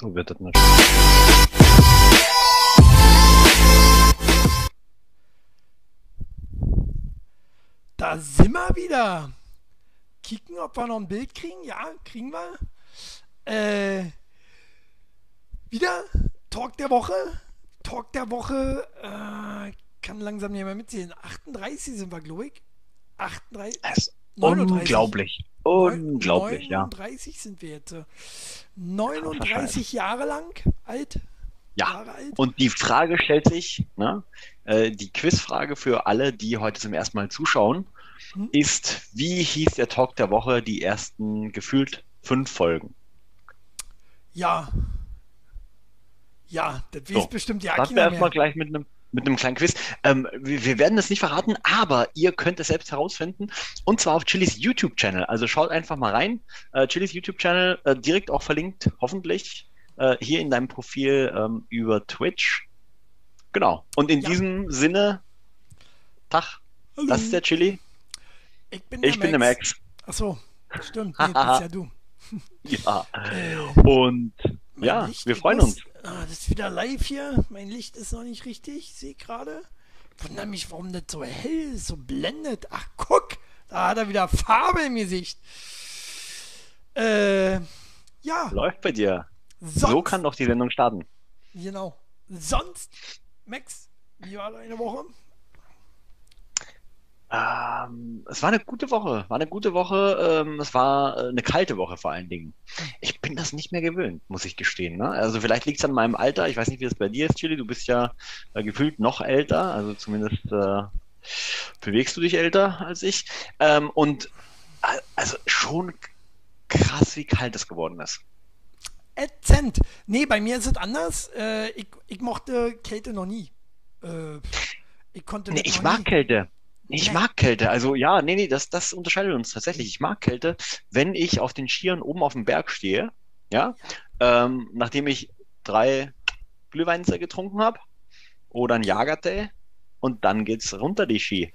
So wird das natürlich. Da sind wir wieder. Kicken, ob wir noch ein Bild kriegen. Ja, kriegen wir. Äh, wieder Talk der Woche. Talk der Woche. Äh, kann langsam nicht mehr mitzählen. 38 sind wir, glaube ich. 38. Das ist 39. unglaublich. Unglaublich, ja. 39 sind wir jetzt. 39 Jahre lang alt. Ja. Jahre alt. Und die Frage stellt sich, ne, äh, die Quizfrage für alle, die heute zum ersten Mal zuschauen, Hm? ist, wie hieß der Talk der Woche die ersten gefühlt fünf Folgen? Ja. Ja, das weiß So, bestimmt ja Starten wir erstmal gleich mit einem mit einem kleinen Quiz. Ähm, wir, wir werden das nicht verraten, aber ihr könnt es selbst herausfinden. Und zwar auf Chilis YouTube-Channel. Also schaut einfach mal rein. Äh, Chilis YouTube-Channel äh, direkt auch verlinkt, hoffentlich, äh, hier in deinem Profil ähm, über Twitch. Genau. Und in Ja. diesem Sinne, Tag, Hallo. das ist der Chili. Ich bin Ich bin der Max. Achso, stimmt. Nee, das bist ja du. Ja. Und ja, wir freuen uns. Ah, das ist wieder live hier. Mein Licht ist noch nicht richtig. Sehe gerade. Wundere mich, warum das so hell ist, so blendet. Ach, guck. Da hat er wieder Farbe im Gesicht. Äh, ja. Läuft bei dir. Sonst, So kann doch die Sendung starten. Genau. Sonst, Max, wie war deine Woche? Ähm, es war eine gute Woche, war eine gute Woche. Ähm, es war äh, eine kalte Woche vor allen Dingen. Ich bin das nicht mehr gewöhnt, muss ich gestehen. Ne? Also vielleicht liegt es an meinem Alter. Ich weiß nicht, wie es bei dir ist, Chili. Du bist ja äh, gefühlt noch älter. Also zumindest äh, bewegst du dich älter als ich. Ähm, und äh, also schon krass, wie kalt es geworden ist. Ätzend. Nee, bei mir ist es anders. Äh, ich, ich mochte Kälte noch nie. Äh, ich konnte Nee, das ich mag nie. Kälte. Ich Nee. mag Kälte. Also ja, nee, nee, das, das unterscheidet uns tatsächlich. Ich mag Kälte, wenn ich auf den Skiern oben auf dem Berg stehe, ja, ähm, nachdem ich drei Glühweinser getrunken habe oder ein Jagertee und dann geht's runter die Ski.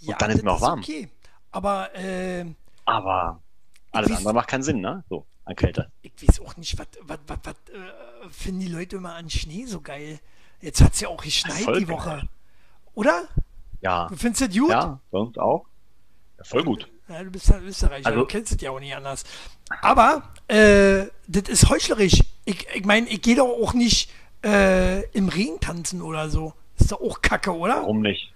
Ja, dann ist mir auch warm. Okay. Aber äh, Aber alles weiß- andere macht keinen Sinn, ne? So, an Kälte. ich weiß auch nicht, was, was, was, was äh, finden die Leute immer an Schnee so geil. Jetzt hat es ja auch geschneit die. Woche. Oder? Ja, Du findest das gut? ja, uns auch. Ja, voll gut. Ja, du bist ja Österreicher, Also- du kennst es ja auch nicht anders. Aber äh, das ist heuchlerisch. Ich, ich meine, ich gehe doch auch nicht äh, im Regen tanzen oder so. Ist doch auch Kacke, oder? Warum nicht?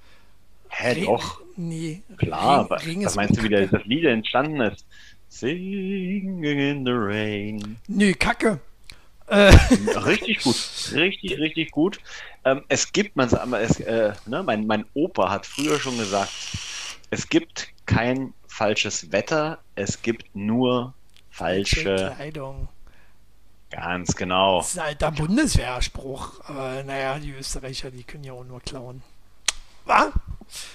Hä, Regen- doch. Nee, Klar, Regen, was, Regen was ist meinst du, wie das Lied entstanden ist? Singing in the rain. Nö, Kacke. Äh, Richtig gut, richtig, richtig gut. Ähm, es gibt, man sagt mal, es, äh, ne, mein, mein Opa hat früher schon gesagt, es gibt kein falsches Wetter, es gibt nur falsche, Kleidung. ganz genau. Das ist ein alter Bundeswehrspruch. Aber naja, die Österreicher, die können ja auch nur klauen. Was?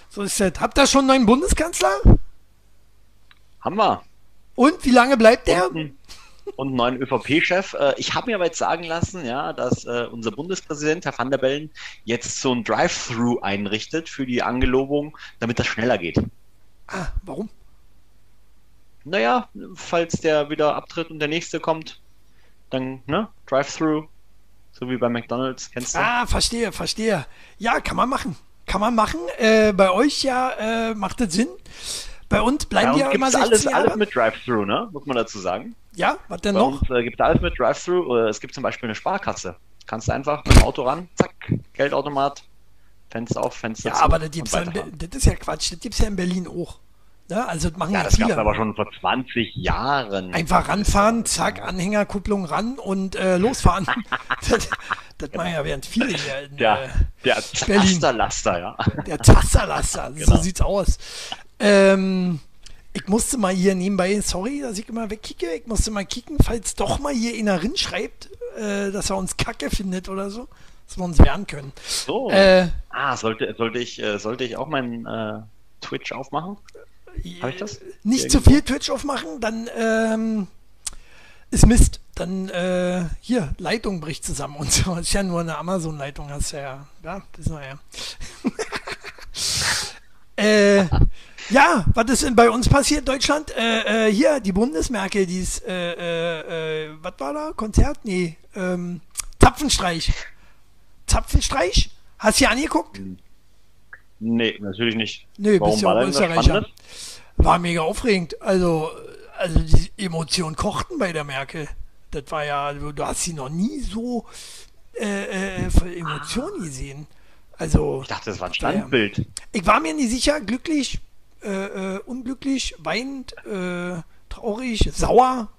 So ist das. Habt ihr schon einen neuen Bundeskanzler? Haben wir. Und wie lange bleibt der? Und, einen- und einen neuen ÖVP-Chef. Äh, ich habe mir aber jetzt sagen lassen, ja, dass äh, unser Bundespräsident, Herr van der Bellen, jetzt so ein Drive-Thru einrichtet für die Angelobung, damit das schneller geht. Ah, warum? Naja, falls der wieder abtritt und der nächste kommt, dann, ne, Drive-Thru, so wie bei McDonalds, kennst du? Ah, verstehe, verstehe. Ja, kann man machen. Kann man machen. Äh, bei euch ja äh, macht das Sinn. Bei uns Bei bleiben uns die ja gibt immer es 16 alles, Jahre. alles mit Drive-Thru, ne, muss man dazu sagen. ja, was denn Bei noch? uns äh, gibt es alles mit Drive-Thru. Äh, es gibt zum Beispiel eine Sparkasse. Kannst du einfach mit dem Auto ran, zack, Geldautomat, Fenster auf, Fenster Ja, zu aber das gibt's ja das ist ja Quatsch. Das gibt's ja in Berlin auch. Ne? Also das machen ja, Ja, das gab es aber schon vor 20 Jahren. Einfach ranfahren, zack, Anhängerkupplung ran und äh, losfahren. das das machen ja während viele hier in Der, äh, der Berlin. Zasterlaster, ja. der Tasterlaster. Genau. So sieht's aus. Ähm, ich musste mal hier nebenbei, sorry, dass ich immer wegkicke, ich musste mal kicken, falls doch mal hier einer rinschreibt, äh, dass er uns Kacke findet oder so, dass wir uns wehren können. So. Äh, ah, sollte, sollte, ich, äh, sollte ich auch meinen äh, Twitch aufmachen? Hab ich das? Nicht zu viel Twitch aufmachen, dann ähm, ist Mist. Dann äh, hier, Leitung bricht zusammen und so. Ist ja nur eine Amazon-Leitung, hast du ja. Ja, wissen wir ja. äh, Ja, was ist denn bei uns passiert in Deutschland? Äh, äh, hier, die Bundesmerkel, dieses, äh, äh, äh, was war da? Konzert? Nee, ähm, Zapfenstreich. Zapfenstreich? Hast du dir angeguckt? Nee, natürlich nicht. Nee, Warum bist ja war auch Österreicher. War mega aufregend. Also, also die Emotionen kochten bei der Merkel. Das war ja, du, du hast sie noch nie so äh, äh, voll Emotionen gesehen. Also, Ich dachte, das war ein. Standbild. ich war mir nicht sicher, glücklich, äh, äh, unglücklich, weinend, äh, traurig, sauer.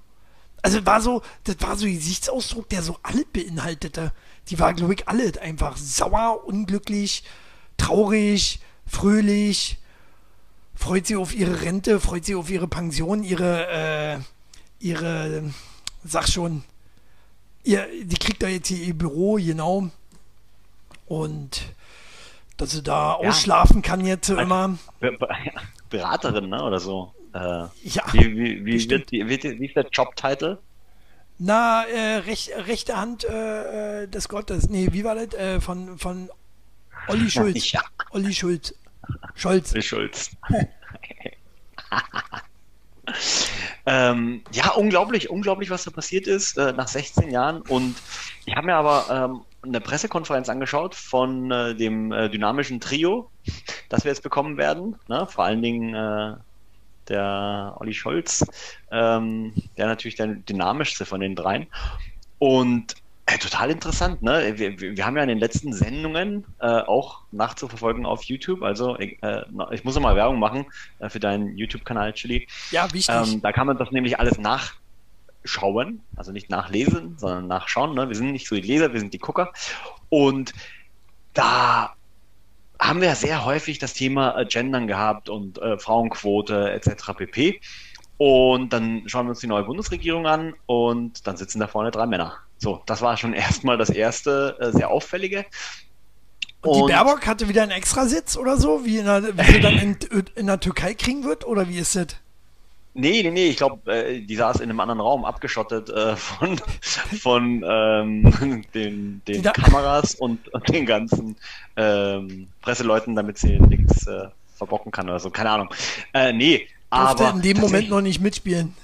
Also war so, das war so ein Gesichtsausdruck, der so alle beinhaltete. Die war, glaube ich, alle einfach sauer, unglücklich, traurig, fröhlich, freut sie auf ihre Rente, freut sie auf ihre Pension, ihre, äh, ihre, sag schon, ihr, die kriegt da jetzt ihr Büro, genau. Und dass sie da ausschlafen kann jetzt so immer. Be Be Beraterin, ne? Oder so. Äh, Ja, wie, wie, wie, wird, wird, die- wie ist der Jobtitel? na, äh, rech, rechte Hand äh, äh, des Gottes. Nee, wie war das? Äh, von, von Olli Schulz. Ja, Olli Schulz. Scholz. Schulz. ähm, ja, unglaublich, unglaublich, was da passiert ist äh, nach 16 Jahren. Und ich habe mir aber ähm, eine Pressekonferenz angeschaut von äh, dem äh, dynamischen Trio, das wir jetzt bekommen werden. Ne? Vor allen Dingen äh, der Olli Scholz, ähm, der natürlich der dynamischste von den dreien. Und äh, total interessant, ne? Wir, wir, haben ja in den letzten Sendungen äh, auch nachzuverfolgen auf YouTube. Also ich, äh, ich muss noch mal Werbung machen für deinen YouTube-Kanal, Chili. Ja, wichtig. Ähm, da kann man das nämlich alles nachschauen, also nicht nachlesen, sondern nachschauen. Ne? Wir sind nicht so die Leser, wir sind die Gucker. Und da haben wir sehr häufig das Thema äh, Gendern gehabt und äh, Frauenquote etc. pp. Und dann schauen wir uns die neue Bundesregierung an und dann sitzen da vorne drei Männer. So, das war schon erstmal das erste äh, sehr auffällige. Und die Baerbock hatte wieder einen Extrasitz oder so, wie, in der, wie sie dann in, in der Türkei kriegen wird? Oder wie ist das? Nee, nee, nee, ich glaube, äh, die saß in einem anderen Raum, abgeschottet äh, von, von ähm, den, den Kameras und, und den ganzen ähm, Presseleuten, damit sie nichts äh, verbocken kann oder so. Keine Ahnung. Äh, nee, Durfte aber in dem Moment noch nicht mitspielen.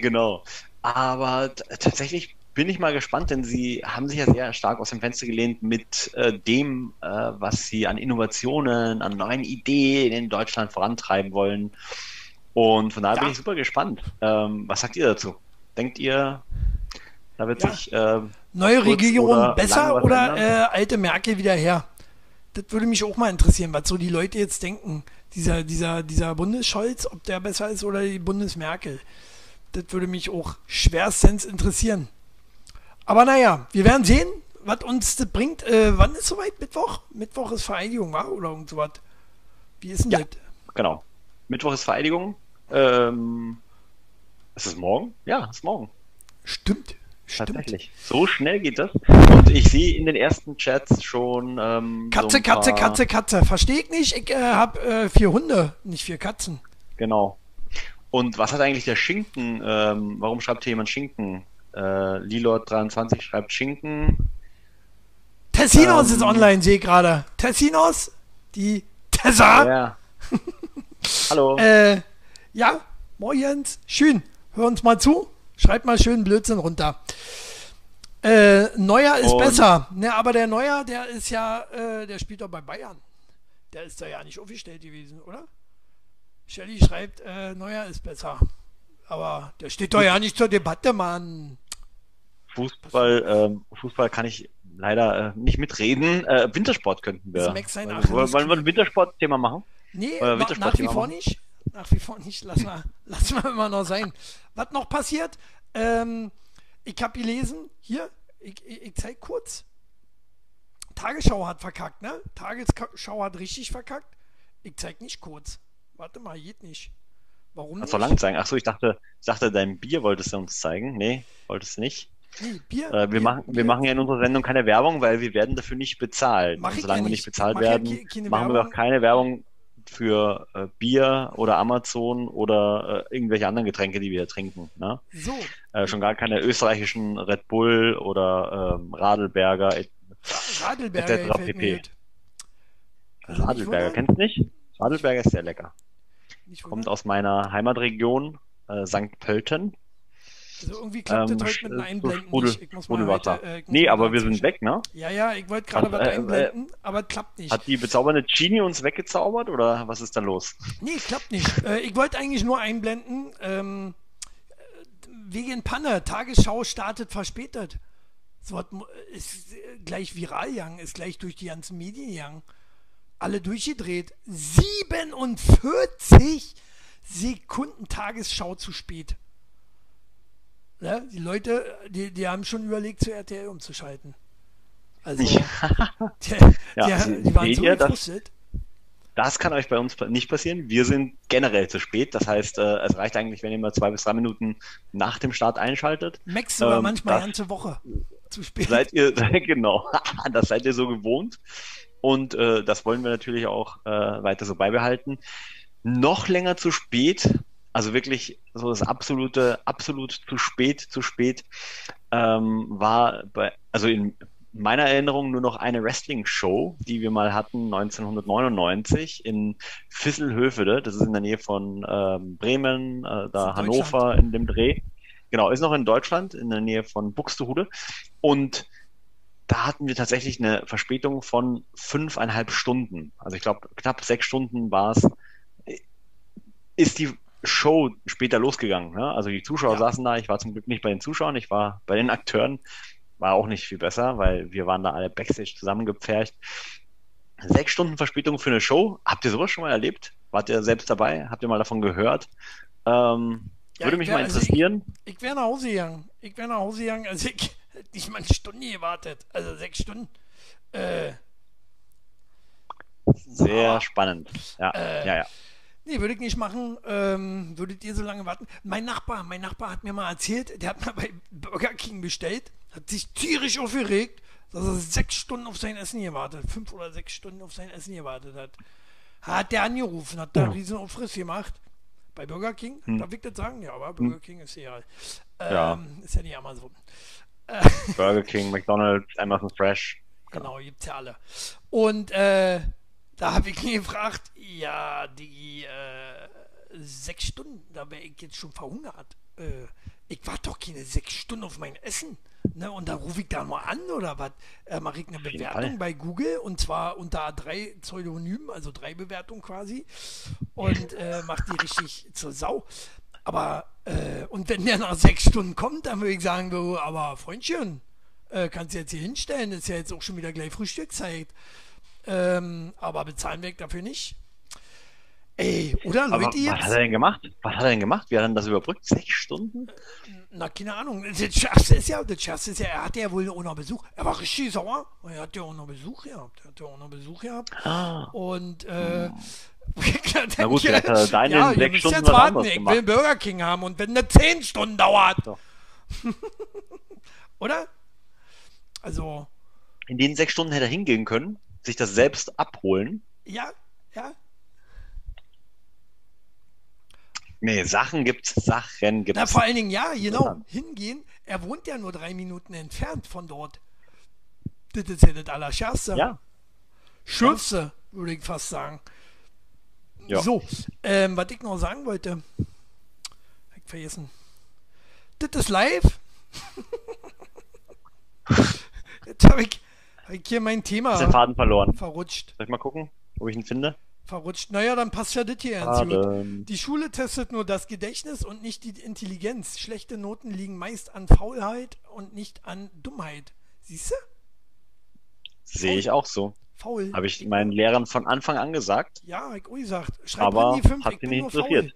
genau. Aber tatsächlich bin ich mal gespannt, denn sie haben sich ja sehr stark aus dem Fenster gelehnt mit äh, dem, äh, was sie an Innovationen, an neuen Ideen in Deutschland vorantreiben wollen. Und von daher Ja. bin ich super gespannt. Ähm, was sagt ihr dazu? Denkt ihr, da wird Ja. sich äh, Neue Regierung oder besser oder äh, alte Merkel wieder her? Das würde mich auch mal interessieren, was so die Leute jetzt denken. Dieser, dieser, dieser Bundesscholz, ob der besser ist oder die Bundesmerkel. Das würde mich auch schwerstens interessieren. Aber naja, wir werden sehen, was uns das bringt. Äh, wann ist soweit? Mittwoch? Mittwoch ist Vereidigung, wa? Oder irgend sowas. Wie ist denn Ja. das? genau. Mittwoch ist Vereidigung. Ähm, ist es morgen? Ja, ist morgen. Stimmt. Stimmt. Tatsächlich. So schnell geht das. Und ich sehe in den ersten Chats schon. Ähm, Katze, so Katze, paar- Katze, Katze. Verstehe ich nicht. Ich äh, habe äh, vier Hunde, nicht vier Katzen. Genau. Und was hat eigentlich der Schinken? Ähm, warum schreibt hier jemand Schinken? Äh, Lilord23 schreibt Schinken. Tessinos Ähm. ist online, sehe ich gerade. Tessinos, die Tessa. Ja. Hallo. Äh, ja, morgens, schön. Hör uns mal zu. Schreibt mal schön Blödsinn runter. Äh, Neuer ist Und- besser. Ne, aber der Neuer, der ist ja, äh, der spielt doch bei Bayern. Der ist da ja nicht aufgestellt gewesen, oder? Shelly schreibt, äh, Neuer ist besser. Aber der steht doch ja nicht zur Debatte, Mann. Fußball, ähm, Fußball kann ich leider äh, nicht mitreden. Äh, Wintersport könnten wir. Ist Max sein Wollen- wir ein Wintersport-Thema machen? Nee, Wintersport nach wie vor nicht. Nach wie vor nicht. Lass mal, lass mal immer noch sein. Was noch passiert? Ähm, ich habe gelesen, hier, ich, ich, ich zeig kurz. Tagesschau hat verkackt, ne? Tagesschau hat richtig verkackt. Ich zeig nicht kurz. Warte mal, geht nicht. Warum Das nicht? soll lang sein. Achso, ich dachte, ich dachte, dein Bier wolltest du uns zeigen. Nee, wolltest du nicht. Nee, Bier, Äh, wir, Bier, machen, Bier. wir machen ja in unserer Sendung keine Werbung, weil wir werden dafür nicht bezahlt. Mach Und solange ja wir nicht. nicht bezahlt Mach ja werden, keine machen wir Werbung. auch keine Werbung für äh, Bier oder Amazon oder äh, irgendwelche anderen Getränke, die wir trinken. Ne? So, Äh, schon gar keine österreichischen Red Bull oder ähm, Radelberger. et- Radelberger etc. pp. Also nicht Radelberger, kennst du nicht? Radelberger ist sehr lecker. Kommt aus meiner Heimatregion, äh, St. Pölten. Also irgendwie klappt Ähm, das heute mit dem so Einblenden Sprudel- nicht. Ich muss mal heute, äh, ich muss nee, aber wir sind weg, ne? Ja, ja, ich wollte gerade was äh, einblenden, aber es klappt nicht. Hat die bezaubernde Genie uns weggezaubert oder was ist da los? Nee, klappt nicht. äh, ich wollte eigentlich nur einblenden, ähm, äh, wegen Panne, Tagesschau startet verspätet. So ist äh, gleich viral gegangen, ist gleich durch die ganzen Medien gegangen. Alle durchgedreht. 47 Sekunden Tagesschau zu spät. Ne? Die Leute, die, die haben schon überlegt, zu RTL umzuschalten. Also, die, Ja, die, die waren so seht ihr, das- gefrustet. Das kann euch bei uns nicht passieren. Wir sind generell zu spät. Das heißt, äh, es reicht eigentlich, wenn ihr mal zwei bis drei Minuten nach dem Start einschaltet. Max sogar Ähm, manchmal das- ganze Woche zu spät. Seid ihr, genau, das seid ihr so gewohnt. Und äh, das wollen wir natürlich auch äh, weiter so beibehalten. Noch länger zu spät, also wirklich so das absolute, absolut zu spät, zu spät, ähm, war bei, also in meiner Erinnerung nur noch eine Wrestling-Show, die wir mal hatten 1999 in Visselhövede. Das ist in der Nähe von ähm, Bremen, äh, da in Hannover in dem Dreh. Genau, ist noch in Deutschland, in der Nähe von Buxtehude. Und da hatten wir tatsächlich eine Verspätung von fünfeinhalb Stunden. Also ich glaube, knapp sechs Stunden war es. Ist die Show später losgegangen. Ne? Also die Zuschauer Ja. saßen da. Ich war zum Glück nicht bei den Zuschauern, ich war bei den Akteuren. War auch nicht viel besser, weil wir waren da alle backstage zusammengepfercht. Sechs Stunden Verspätung für eine Show. Habt ihr sowas schon mal erlebt? Wart ihr selbst dabei? Habt ihr mal davon gehört? Ähm, Ja, würde ich mich wär- mal also ich- interessieren. Ich wäre nach Hause gegangen. Ich wäre nach Hause gegangen. Also ich hätte nicht mal eine Stunde gewartet. Also sechs Stunden. Äh, Sehr Ah. spannend. Ja, Äh, ja, ja. Nee, würde ich nicht machen. Ähm, würdet ihr so lange warten? Mein Nachbar, mein Nachbar hat mir mal erzählt, der hat mal bei Burger King bestellt, hat sich tierisch aufgeregt, dass er sechs Stunden auf sein Essen gewartet, fünf oder sechs Stunden auf sein Essen gewartet hat. Hat der angerufen, hat da einen riesen Aufriss gemacht. Bei Burger King, darf ich das sagen? Ja, aber Burger King ist egal. Ähm, Ja. Ist ja nicht Amazon. Burger King, McDonald's, Amazon Fresh. Genau, gibt's ja alle. Und äh, da habe ich ihn gefragt, ja, die äh, sechs Stunden, da wäre ich jetzt schon verhungert. Äh, ich warte doch keine sechs Stunden auf mein Essen. Ne? Und da rufe ich da mal an oder was? Äh, Mache ich eine Bewertung bei Google und zwar unter drei Pseudonymen, also drei Bewertungen quasi. Und äh, mache die richtig zur Sau. Aber, äh, und wenn der nach sechs Stunden kommt, dann würde ich sagen, du, aber Freundchen, äh, kannst du jetzt hier hinstellen, ist ja jetzt auch schon wieder gleich Frühstückszeit. Ähm, aber bezahlen wir dafür nicht. Ey, oder Aber Leute was hat jetzt? er denn gemacht? Was hat er denn gemacht? Wie hat er denn das überbrückt? Sechs Stunden? Na, keine Ahnung. Das Schärfste ist ja, das Schärfste ist ja, er hatte ja wohl auch noch Besuch. Er war richtig sauer. Er hat ja auch noch Besuch gehabt. Er hat ja auch noch Besuch gehabt. Ah, Und, äh, Na gut, vielleicht hat er ja, sechs Stunden jetzt warten. Ich gemacht. will Burger King haben und wenn das zehn Stunden dauert. So. oder? Also, in den sechs Stunden hätte er hingehen können, sich das selbst abholen. ja, ja. Nee, Sachen gibt's, Sachen gibt's. Na, vor allen Dingen, ja, genau, Interessant. hingehen. Er wohnt ja nur drei Minuten entfernt von dort. Das ist ja das Allerschärfste. ja, Schürfste, würde ich fast sagen. Ja. So, ähm, was ich noch sagen wollte. Ich vergessen. Das ist live. Jetzt habe ich, hab ich hier mein ist den Thema Faden verloren. verrutscht. Soll ich mal gucken, ob ich ihn finde? Verrutscht. Naja, dann passt ja das hier. Faden. Die Schule testet nur das Gedächtnis und nicht die Intelligenz. Schlechte Noten liegen meist an Faulheit und nicht an Dummheit. Siehst du? Sehe ich auch so. Faul. Habe ich meinen Lehrern von Anfang an gesagt. Ja, hab ich auch gesagt. Schreib Aber an die 5, hat ich bin nicht nur faul. interessiert.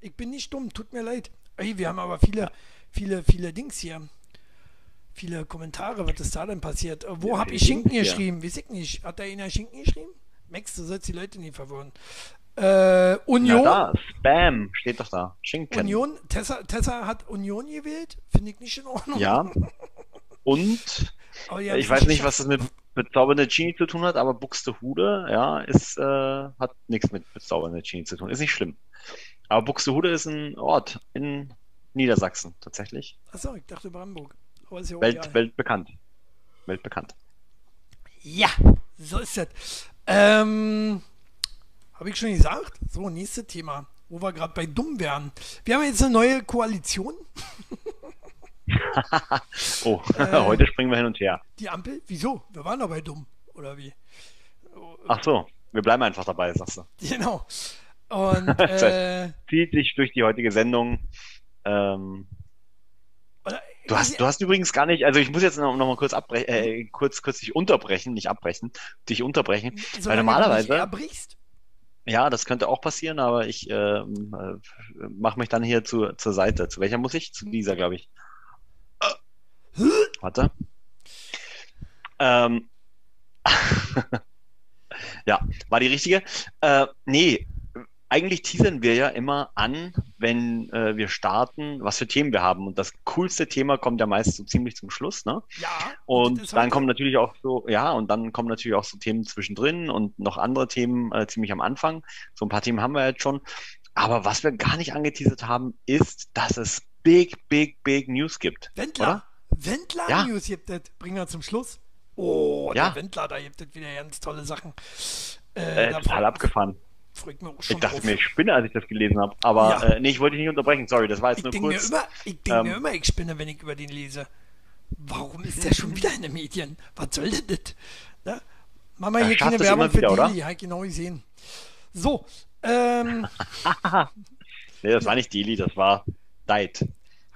Ich bin nicht dumm, tut mir leid. Ey, wir haben aber viele, viele, viele Dings hier. Viele Kommentare, was ist da denn passiert? Wo Ja, hab viele ich Schinken hier. geschrieben? Weiß ich nicht. Hat da einer Schinken geschrieben? Max, du sollst die Leute nicht verwirren. Äh, Union. Ja, da, Spam, steht doch da. Schinken. Union, Tessa, Tessa hat Union gewählt, finde ich nicht in Ordnung. Ja. Und ich weiß nicht, was das mit bezaubernde Genie zu tun hat, aber Buxtehude, ja, ist, äh, hat nichts mit bezaubernde Genie zu tun. Ist nicht schlimm. Aber Buxtehude ist ein Ort in Niedersachsen tatsächlich. Achso, ich dachte Brandenburg. Aber ist ja Welt, egal. weltbekannt. Weltbekannt. Ja, so ist das. Ähm, Habe ich schon gesagt? So, nächstes Thema. wo wir gerade bei dumm wären. Wir haben jetzt eine neue Koalition. oh, äh, heute springen wir hin und her. Die Ampel? Wieso? Wir waren doch bei dumm, oder wie? Ach so, wir bleiben einfach dabei, sagst du. Genau. Und äh, zieht sich durch die heutige Sendung. Ähm, du hast, du hast übrigens gar nicht, also ich muss jetzt noch, noch mal kurz abbrechen, äh, kurz, kurz dich unterbrechen, nicht abbrechen, dich unterbrechen, Solange weil normalerweise. Ja, das könnte auch passieren, aber ich ähm, äh, mache mich dann hier zu, zur Seite. Zu welcher muss ich? Zu dieser, glaube ich. Warte. Ähm. ja, war die richtige? Äh, nee, eigentlich teasern wir ja immer an, wenn äh, wir starten, was für Themen wir haben. Und das coolste Thema kommt ja meist so ziemlich zum Schluss, ne? Ja. Und dann kommen natürlich auch so, ja, und dann kommen natürlich auch so Themen zwischendrin und noch andere Themen äh, ziemlich am Anfang. So ein paar Themen haben wir jetzt schon. Aber was wir gar nicht angeteasert haben, ist, dass es big, big, big News gibt. Wendler. Oder? Wendler Ja. News gibt es. Bringen wir zum Schluss. Oh, Ja. der Wendler, da gibt es wieder ganz tolle Sachen. Äh, da total abgefahren. Ich mich auch schon Ich dachte drauf. mir, ich spinne, als ich das gelesen habe. Aber Ja. äh, nee, ich wollte dich nicht unterbrechen. Sorry, das war jetzt Ich nur denke mir kurz. immer, ich denk mir Ähm, immer, ich spinne, wenn ich über den lese. Warum ist der schon wieder in den Medien? Was soll denn das? Ne? Mach mal Er hier keine Werbung immer für wieder, oder? Dili, hab ich genau gesehen. So, ähm, Nee, das war nicht Deli, das war Diet.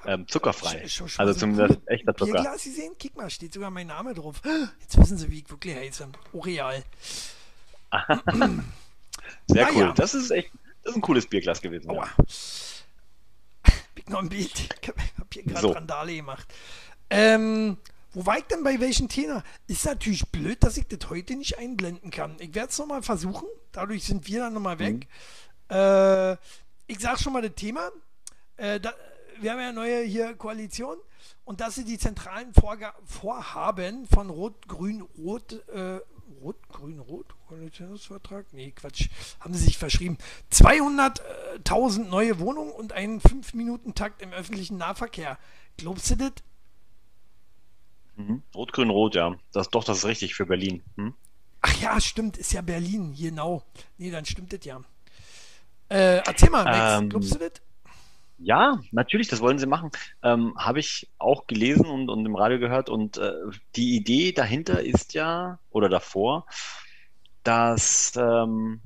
Ähm, zuckerfrei. sch- Also so zumindest echter Zucker. Bierglas gesehen? Kick mal, steht sogar mein Name drauf. Jetzt wissen Sie, wie ich wirklich heiße. Oreal. Sehr Naja. cool. Das ist echt, das ist ein cooles Bierglas gewesen. Aua. Ja. Ich noch ein Bild. Ich hab, hab hier gerade So. Randale gemacht. Ähm, wo war ich denn bei welchem Thema? Ist natürlich blöd, dass ich das heute nicht einblenden kann. Ich werde es nochmal versuchen. Dadurch sind wir dann nochmal weg. Mhm. Äh, ich sag schon mal das Thema. Äh, da, wir haben ja eine neue hier Koalition und das sind die zentralen Vorga Vorhaben von Rot, Grün, Rot, äh, Rot, Grün, Rot, Koalitionsvertrag? Nee, Quatsch, haben sie sich verschrieben. 200.000 neue Wohnungen und einen 5-Minuten-Takt im öffentlichen Nahverkehr. Glaubst du das? Mhm. Rot, grün, rot, ja. Das, doch, das ist richtig für Berlin. Hm? Ach ja, stimmt, ist ja Berlin, genau. Nee, dann stimmt das ja. Äh, erzähl mal, Max, Ähm, glaubst du das? Ja, natürlich, das wollen sie machen. Ähm, habe ich auch gelesen und, und im Radio gehört. Und äh, die Idee dahinter ist ja, oder davor, dass ähm,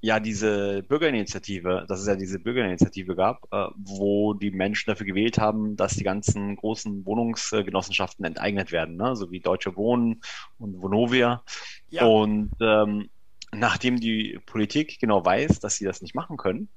ja diese Bürgerinitiative, dass es ja diese Bürgerinitiative gab, äh, wo die Menschen dafür gewählt haben, dass die ganzen großen Wohnungsgenossenschaften enteignet werden, ne? So wie Deutsche Wohnen und Vonovia. Ja. Und ähm, nachdem die Politik genau weiß, dass sie das nicht machen können,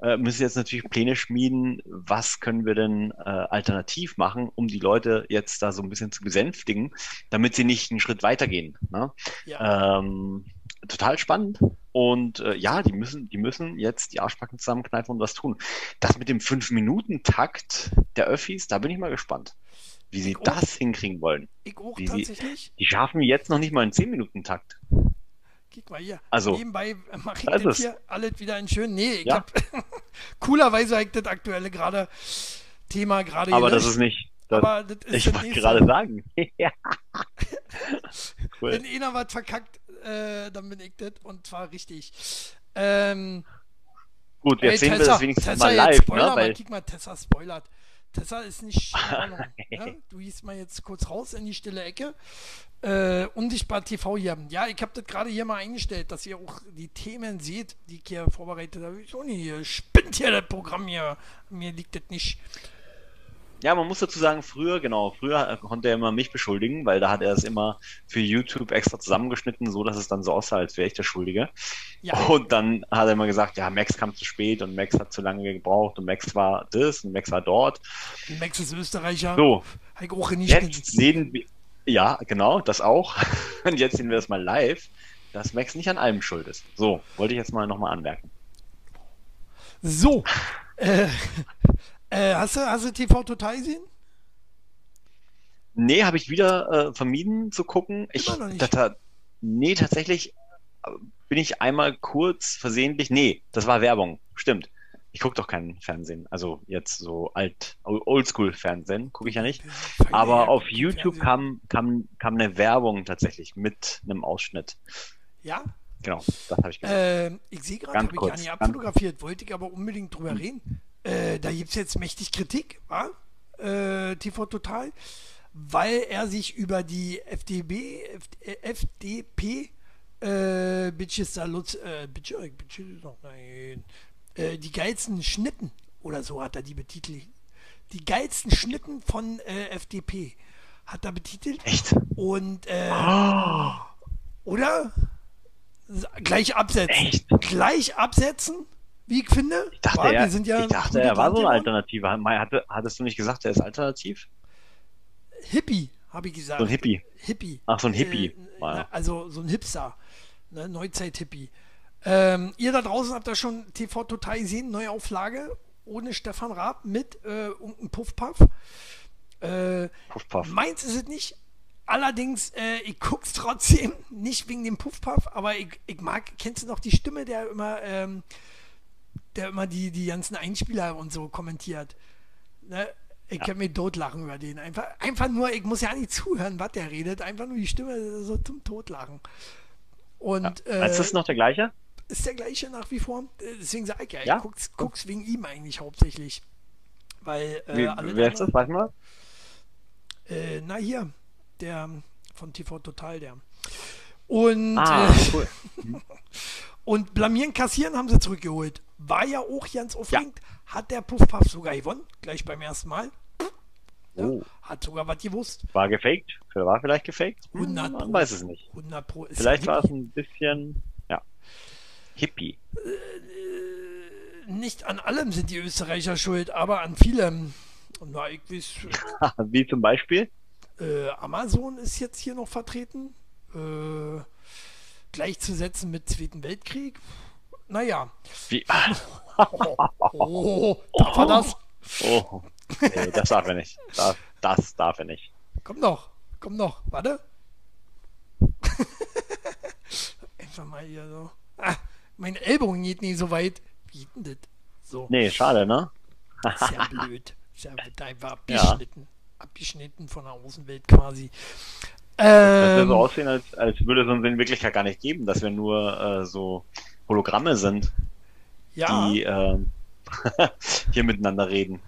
äh, müssen jetzt natürlich Pläne schmieden, was können wir denn äh, alternativ machen, um die Leute jetzt da so ein bisschen zu besänftigen, damit sie nicht einen Schritt weitergehen. Ne? Ja. Ähm, total spannend. Und äh, ja, die müssen, die müssen jetzt die Arschbacken zusammenkneifen und was tun. Das mit dem 5-Minuten-Takt der Öffis, da bin ich mal gespannt, wie sie Ich auch. das hinkriegen wollen. ich auch wie sie- tatsächlich. Die schaffen jetzt noch nicht mal einen 10-Minuten-Takt. Guck mal hier. Also, Nebenbei mache ich das hier alles wieder in schön. Nee, ich Ja. hab coolerweise habe ich das aktuelle gerade Thema gerade Aber das gelöscht. ist nicht. Das, Aber das ist ich das wollte gerade sagen. ja. cool. Wenn einer was verkackt, äh, dann bin ich das und zwar richtig. Ähm, Gut, ey, jetzt sehen wir das wenigstens Tessa, mal live, Spoiler ne? mal, Weil, guck mal, Tessa spoilert. Tessa ist nicht ne? Du gehst mal jetzt kurz raus in die stille Ecke. Äh, Unsichtbar TV hier. Ja, ich habe das gerade hier mal eingestellt, dass ihr auch die Themen seht, die ich hier vorbereitet habe. Ich so nicht, hier spinnt hier das Programm hier. Mir liegt das nicht. Ja, man muss dazu sagen, früher, genau, früher äh, konnte er immer mich beschuldigen, weil da hat er es immer für YouTube extra zusammengeschnitten, so dass es dann so aussah, als wäre ich der Schuldige. Ja, Und dann hat er immer gesagt, ja, Max kam zu spät und Max hat zu lange gebraucht und Max war das und Max war dort. Max ist Österreicher. So, auch nicht jetzt sehen wir, ja, genau, das auch. Und jetzt sehen wir das mal live, dass Max nicht an allem schuld ist. So, wollte ich jetzt mal nochmal anmerken. So. Äh, äh, hast, du, hast du TV Total gesehen? Nee, habe ich wieder äh, vermieden zu gucken. Ich, Immer noch nicht. ta- ta- nee, tatsächlich äh, bin ich einmal kurz versehentlich. Nee, das war Werbung. Stimmt. Ich gucke doch kein Fernsehen. Also jetzt so alt, Oldschool-Fernsehen gucke ich ja nicht. Aber auf YouTube kam, kam, kam eine Werbung tatsächlich mit einem Ausschnitt. Ja? genau, das habe ich gesagt. Äh, ich sehe gerade, habe ich gar nicht abfotografiert, wollte ich aber unbedingt drüber reden. Äh, da gibt es jetzt mächtig Kritik, wa? Äh, TV Total, weil er sich über die FDB, F, äh, FDP, äh, Bitches da Lutz, äh, Bitches, Bitches, noch, nein, äh, die geilsten Schnitten oder so hat er die betitelt. Die geilsten Schnitten von äh, FDP hat er betitelt. Echt? Und äh, Oh, oder? Gleich absetzen. Echt? Gleich absetzen, wie ich finde. ich dachte, Wa, er, ja ich dachte, er war so eine. Alternative. Hatte, hattest du nicht gesagt, er ist alternativ? Hippie, habe ich gesagt. So ein Hippie. Hippie. Ach, so ein Hippie. Äh, ja. na, also so ein Hipster. Ne, Neuzeit-Hippie. Ähm, ihr da draußen habt das schon TV Total gesehen, neue Auflage ohne Stefan Raab mit äh, irgendeinem Puffpuff. Äh, Puff, puff. Meins ist es nicht. Allerdings, äh, ich guck's trotzdem, nicht wegen dem Puffpuff, aber ich, ich mag, kennst du noch die Stimme, der immer, ähm, der immer die, die ganzen Einspieler und so kommentiert? Ne? Ich kann mir totlachen über den. Einfach, einfach nur, ich muss ja nicht zuhören, was der redet, einfach nur die Stimme so zum Totlachen. Und Ja. Ist das äh, noch der gleiche? ist der gleiche nach wie vor. Äh, Deswegen sage ich ja, ich Ja? guck's, guck's wegen ihm eigentlich hauptsächlich. Weil äh, Wie, alle wer ist das? Weiß man? äh, na hier, der von TV Total, der. Und, Ah, äh, cool. und blamieren, kassieren haben sie zurückgeholt. War ja auch ganz aufregend. Hat der Puffpuff sogar gewonnen, gleich beim ersten Mal. Ja, Oh. Hat sogar was gewusst. War gefaked? War vielleicht gefaked? Hm, 100 Man Pro. weiß es nicht. 100 Pro ist Vielleicht ja war es ein bisschen, ja, Hippie. nicht an allem sind die Österreicher schuld, aber an vielem. Na, ich weiß, Wie zum Beispiel? äh, Amazon ist jetzt hier noch vertreten. Äh, gleichzusetzen mit Zweiten Weltkrieg. Naja. Wie? Oh, darf er das? Oh, nee, das darf er nicht. Das, das darf er nicht. Komm noch, komm noch, warte. Einfach mal hier so. Ah, mein Ellbogen geht nicht so weit. Wie geht denn das? So, Nee, schade, ne? ist ja blöd. Ist ja wird einfach abgeschnitten. Abgeschnitten von der Außenwelt quasi. Ähm, so aussehen, als, als würde es uns in Wirklichkeit gar nicht geben, dass wir nur äh, so Hologramme sind, ja, die ähm, hier miteinander reden.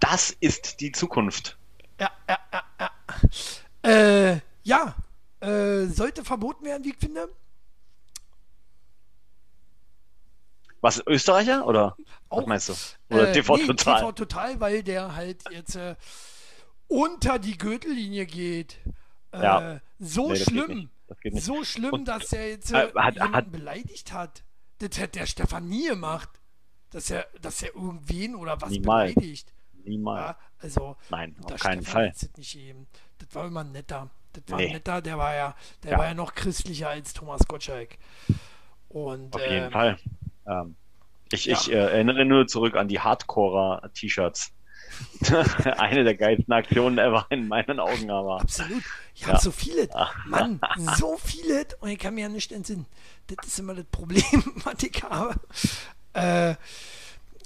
Das ist die Zukunft. ja, ja, ja, ja. Äh, ja, äh, sollte verboten werden, wie ich finde. Was, Österreicher oder was Auch. meinst du? Oder Äh, TV nee, Total? TV Total, weil der halt jetzt äh, unter die Gürtellinie geht. Äh, Ja. So Nee, schlimm. So schlimm, Und, dass er jetzt äh, äh, hat- hat- beleidigt hat. Das hätte der Stefan nie gemacht. Dass er, dass er irgendwen oder was Niemals. beleidigt. Niemals. Ja, also, Nein, auf keinen Stefan Fall. das war immer netter. Das war Nee. netter, der war ja, der Ja. war ja noch christlicher als Thomas Gottschalk. Und Auf äh, jeden Fall. Ähm, ich ja. ich äh, erinnere nur zurück an die Hardcore-T-Shirts. Eine der geilsten Aktionen ever in meinen Augen aber. Absolut. Ich Ja. habe so viele. Mann, so viele. Und ich kann mir ja nicht entsinnen. Das ist immer das Problem, was ich habe. Äh,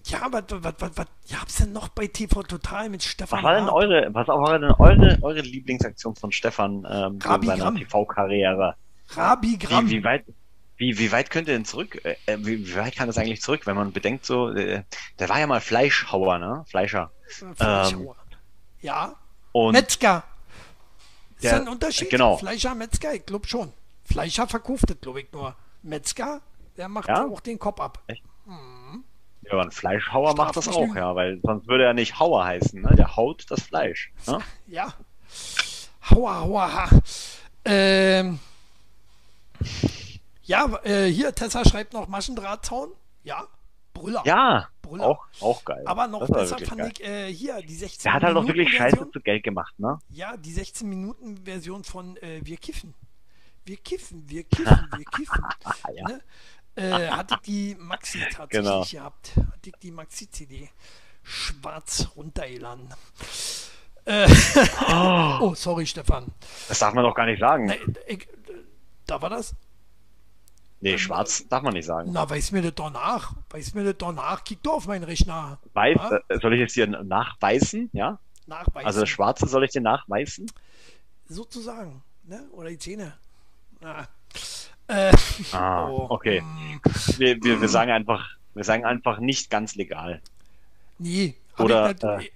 ja, was, was, was, was gab's denn noch bei TV Total mit Stefan Was war denn eure, was war denn eure, eure Lieblingsaktion von Stefan ähm, in seiner. TV-Karriere? Rabi Gramm. Wie, wie weit, wie, wie weit könnt ihr denn zurück? Äh, äh, wie, wie weit kann das eigentlich zurück, wenn man bedenkt, so, äh, der war ja mal Fleischhauer, ne? Fleischer. Fleischhauer. ja, Und Metzger. Ist Der- ein Unterschied? genau. Fleischer, Metzger? Ich glaube schon. Fleischer verkauft das, glaube ich, nur. Metzger, der macht Ja? auch den Kopf ab. ja, aber ein Fleischhauer macht das auch, ja, weil sonst würde er nicht Hauer heißen, ne? Der haut das Fleisch. Ne? Ja. Hauer, hauer, ha. Ähm. Ja, äh, hier, Tessa schreibt noch Maschendrahtzaun. Ja, Brüller. Ja, Brüller. auch, auch geil. Aber noch besser fand geil. ich äh, hier die 16 Der hat halt auch wirklich Scheiße Version. zu Geld gemacht, ne? Ja, die 16 Minuten Version von äh, Wir kiffen. Wir kiffen, wir kiffen, wir kiffen. ja. ne? äh, hatte ich die Maxi tatsächlich Genau. gehabt. Hatte ich die Maxi-CD schwarz runtergeladen. Äh, oh, sorry, Stefan. Das darf man doch gar nicht sagen. Nee, ich, da war das. Nee, schwarz darf man nicht sagen. Na, weiß mir das doch nach. Weiß mir das doch nach. Kick doch auf meinen Rechner. Weiß, Ja? äh, soll ich jetzt hier nachweisen? Ja? Nachweisen. Also das Schwarze soll ich dir nachweisen? sozusagen. Ne? Oder die Zähne. Na. Äh, Ah, oh, okay. mm, Wir, wir, wir sagen einfach, wir sagen einfach nicht ganz legal. nee, Oder, ich, nicht-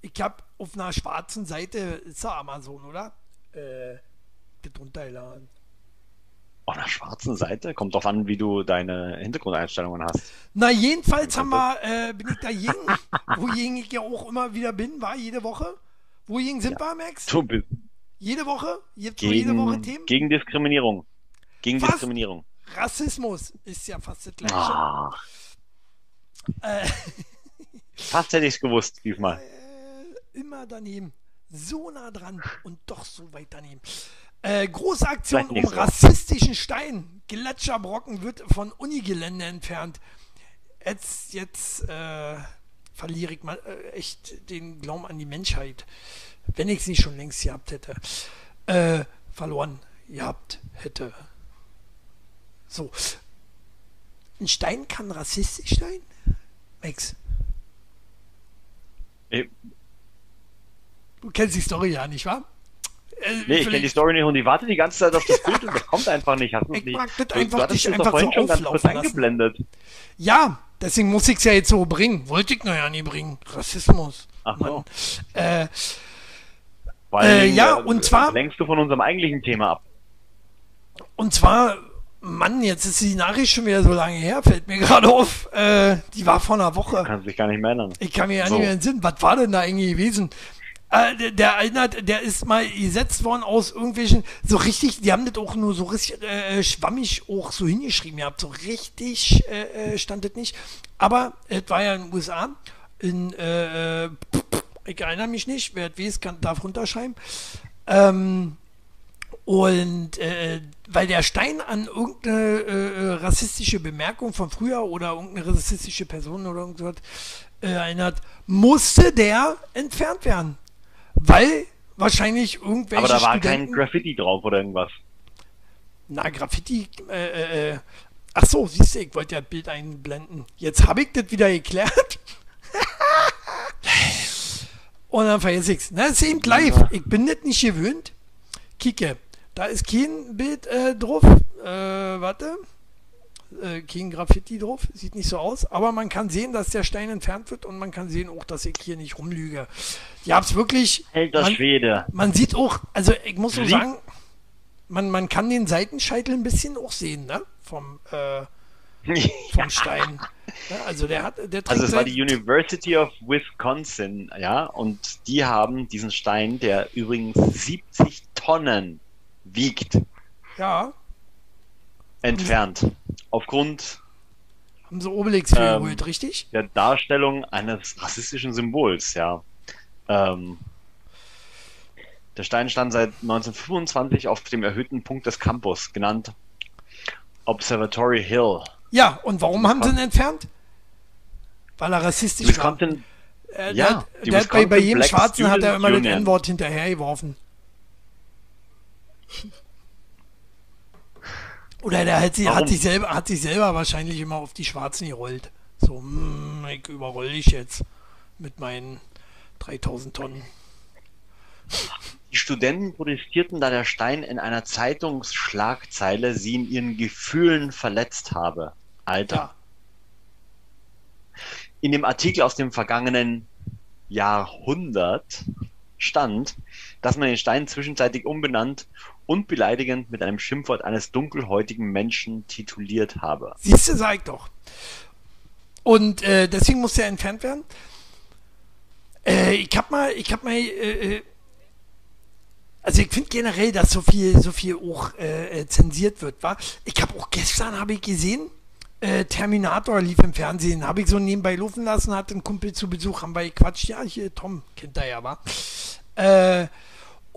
ich habe auf einer schwarzen Seite, ist ja Amazon, oder? Äh, das runtergeladen. Auf einer schwarzen Seite? Kommt drauf an, wie du deine Hintergrundeinstellungen hast. Na, jedenfalls haben wir, äh, bin ich dagegen, wogegen ich ja auch immer wieder bin, war jede Woche. Wogegen sind wir, Max? Du bist Jede Woche? Gibt's so jede Woche Themen? gegen Diskriminierung. Gegen Was? Diskriminierung. Rassismus ist ja fast das gleiche. Ah, Äh, fast hätte ich es gewusst diesmal. äh, immer daneben. So nah dran und doch so weit daneben. Äh, große Aktion um rassistischen Stein. Gletscherbrocken wird von Unigelände entfernt. Jetzt, jetzt äh, verliere ich mal äh, echt den Glauben an die Menschheit. Wenn ich es nicht schon längst gehabt hätte. Äh, verloren gehabt hätte. So. Ein Stein kann rassistisch sein? Max, Ich, du kennst die Story ja, nicht wahr? Äh, nee, ich kenne die Story nicht und die warte die ganze Zeit auf das Bild und das kommt einfach nicht. Hast du Ich nicht? mag das du, einfach du doch einfach vorhin so schon ganz kurz eingeblendet. Ja, deswegen muss ich es ja jetzt so bringen. Wollte ich noch ja nie bringen. Rassismus. Ach so. Äh, Äh, ja, und zwar- lenkst du von unserem eigentlichen Thema ab. und zwar, Mann, jetzt ist die Nachricht schon wieder so lange her, fällt mir gerade auf. Äh, die war vor einer Woche. Kannst dich gar nicht mehr erinnern. Ich kann mir ja So. nicht mehr entsinnen. Was war denn da eigentlich gewesen? Äh, der, erinnert, der ist mal gesetzt worden aus irgendwelchen, so richtig, die haben das auch nur so richtig äh, schwammig auch so hingeschrieben gehabt. So richtig äh, äh, stand das nicht. Aber es war ja in den USA. In, äh, äh, ich erinnere mich nicht, wer es weiß, kann, darf runterschreiben. Ähm, und äh, weil der Stein an irgendeine äh, rassistische Bemerkung von früher oder irgendeine rassistische Person oder irgendwas äh, erinnert, musste der entfernt werden. Weil wahrscheinlich irgendwelche Aber da war kein Studenten, Graffiti drauf oder irgendwas. Na, Graffiti, äh, äh, äh, ach so, siehst du, ich wollte ja das Bild einblenden. Jetzt habe ich das wieder geklärt. Und dann vergesse ich's. Na, es ist eben live. Ich bin das nicht gewöhnt. Kicke. Da ist kein Bild äh, drauf. Äh, warte. Äh, kein Graffiti drauf. Sieht nicht so aus. Aber man kann sehen, dass der Stein entfernt wird und man kann sehen auch, dass ich hier nicht rumlüge. Die hab's wirklich. Alter man, Schwede. man sieht auch, also ich muss so sagen, man, man kann den Seitenscheitel ein bisschen auch sehen, ne? Vom, äh, vom Stein. Ja, also der hat, der Also es war die University of Wisconsin, ja, und die haben diesen Stein, der übrigens 70 Tonnen wiegt, Ja, entfernt. Aufgrund haben sie Obelix Ähm, geholt, richtig? der Darstellung eines rassistischen Symbols, ja. Ähm, der Stein stand seit 1925 auf dem erhöhten Punkt des Campus, genannt Observatory Hill. Ja, und warum haben sie ihn entfernt? Weil er rassistisch war. Wisconsin, Äh, ja, der der hat bei, bei jedem Black Schwarzen hat er Student immer das Union. N-Wort hinterhergeworfen. Oder der hat, sie, hat, sich selber, hat sich selber wahrscheinlich immer auf die Schwarzen gerollt. So, hm, ich überroll dich jetzt mit meinen 3000 Tonnen. Die Studenten protestierten, da der Stein in einer Zeitungsschlagzeile sie in ihren Gefühlen verletzt habe. Alter. Ja, In dem Artikel aus dem vergangenen Jahrhundert stand, dass man den Stein zwischenzeitlich umbenannt und beleidigend mit einem Schimpfwort eines dunkelhäutigen Menschen tituliert habe. siehst du, sag ich doch. Und äh, deswegen muss er entfernt werden. Äh, ich hab mal, ich hab mal, äh, äh, also ich finde generell, dass so viel, so viel auch äh, zensiert wird, war. Ich habe auch gestern habe ich gesehen, äh, Terminator lief im Fernsehen, habe ich so nebenbei laufen lassen, hatte einen Kumpel zu Besuch, haben wir gequatscht, ja, hier Tom, kennt er ja, war. Äh,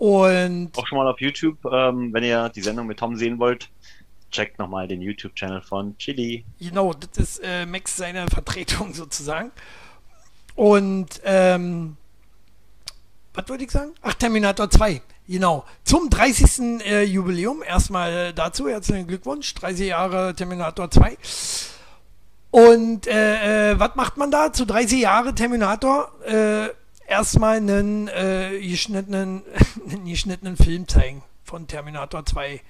und Auch schon mal auf YouTube, ähm, wenn ihr die Sendung mit Tom sehen wollt, checkt nochmal den YouTube-Channel von Chili. Genau, das ist äh, Max seine Vertretung sozusagen. Und ähm, was wollte ich sagen? Ach, Terminator 2. Genau. Zum 30. Äh, Jubiläum. Erstmal äh, dazu herzlichen Glückwunsch. 30 Jahre Terminator 2. Und äh, äh, was macht man da zu 30 Jahre Terminator? Erstmal einen, äh, geschnittenen, einen geschnittenen Film zeigen von Terminator 2.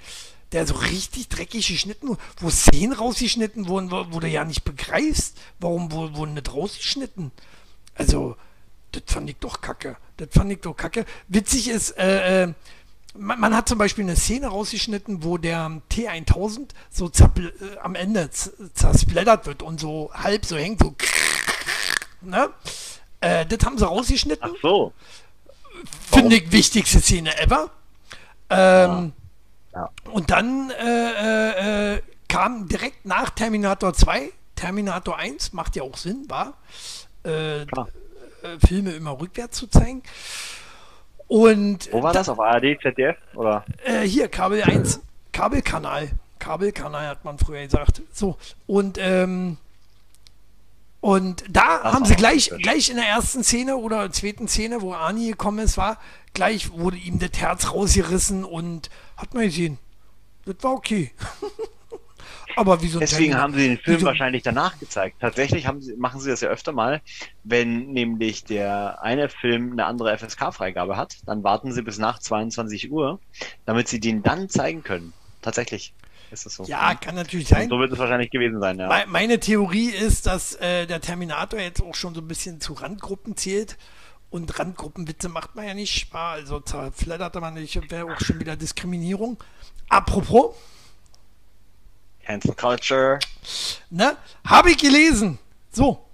der so richtig dreckig geschnitten wurde, wo Szenen rausgeschnitten wurden, wo, wo du ja nicht begreifst, warum wurden nicht rausgeschnitten. Also, das fand ich doch kacke. Das fand ich doch kacke. Witzig ist, äh, äh, man, man hat zum Beispiel eine Szene rausgeschnitten, wo der T1000 so äh, am Ende zersplattert wird und so halb so hängt, so. Ne? Äh, das haben sie rausgeschnitten. Ach so. Finde ich wichtigste Szene ever. Ähm, Ja. Und dann äh, äh, äh, kam direkt nach Terminator 2, Terminator 1, macht ja auch Sinn, war, äh, äh, Filme immer rückwärts zu zeigen. Und Wo war das? Auf ARD, ZDF? Oder? äh, hier, Kabel 1, Kabelkanal. Kabelkanal hat man früher gesagt. So, und ähm, und da Das haben sie gleich, gleich in der ersten Szene oder zweiten Szene, wo Arnie gekommen ist, war, gleich wurde ihm das Herz rausgerissen und hat man gesehen. Das war okay. Aber wieso Deswegen haben sie den Film wieso- wahrscheinlich danach gezeigt. Tatsächlich haben sie, machen sie das ja öfter mal, wenn nämlich der eine Film eine andere FSK-Freigabe hat, dann warten sie bis nach 22 Uhr, damit sie den dann zeigen können. Tatsächlich ist das so. Ja, kann natürlich Und sein. so wird es wahrscheinlich gewesen sein, ja. Me- Meine Theorie ist, dass äh, der Terminator jetzt auch schon so ein bisschen zu Randgruppen zählt. Und Randgruppenwitze macht man ja nicht. Also zerfledderte man nicht, wäre auch schon wieder Diskriminierung. Apropos, Cancel Culture. ne, habe ich gelesen. So,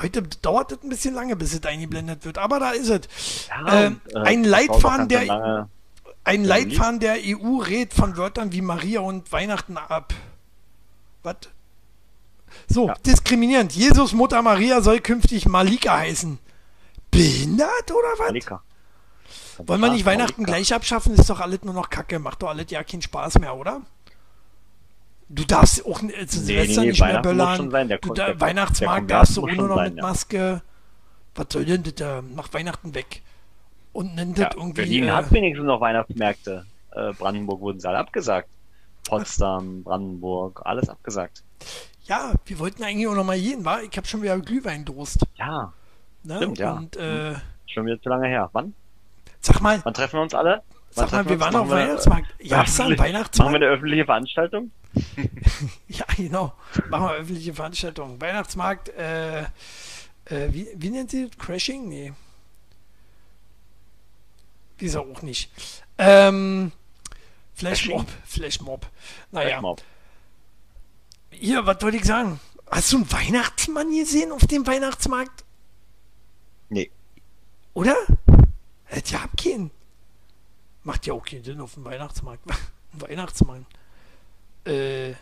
heute dauert es ein bisschen lange, bis es eingeblendet wird, aber da ist es. Ja, Ähm, und, äh, ein Leitfaden der- lange. Ein Ja, Leitfaden der EU rät von Wörtern wie Maria und Weihnachten ab. Was? So, Ja. diskriminierend. Jesus Mutter Maria soll künftig Malika heißen. Behindert oder was? Malika. Wollen wir nicht Ja, Weihnachten Malika. gleich abschaffen? Ist doch alles nur noch Kacke. Macht doch alles ja keinen Spaß mehr, oder? Du darfst auch äh, zu Nee, Silvester nee, nicht mehr böllern. du, da, Weihnachtsmarkt darfst du nur noch sein, mit ja. Maske. Was soll denn das? Mach Weihnachten weg. Und nennt das Ja, irgendwie. Berlin äh, hat wenigstens noch Weihnachtsmärkte. Äh, Brandenburg wurden sie alle abgesagt. Potsdam, Brandenburg, alles abgesagt. Ja, wir wollten eigentlich auch noch mal gehen, war? Ich habe schon wieder Glühweindurst. Ja, Ne? Stimmt, ja. Und äh, schon wieder zu lange her. Wann? sag mal, Wann treffen wir uns alle? Wann sag mal, wir uns? waren auf Weihnachtsmarkt. Gab's da einen öffentlich- Machen wir Weihnachtsmarkt? eine öffentliche Veranstaltung? Ja, genau. Machen wir öffentliche Veranstaltungen. Weihnachtsmarkt, äh, äh, wie, wie nennt sie das? Crashing? Nee. Wieso auch nicht. Ähm, Flashmob. Flashmob. Naja. Flashmob. Hier, was wollte ich sagen? Hast du einen Weihnachtsmann gesehen auf dem Weihnachtsmarkt? Nee. Oder? Hätte ja abgehen. Macht ja auch keinen Sinn auf dem Weihnachtsmarkt. Ein Weihnachtsmann. Äh,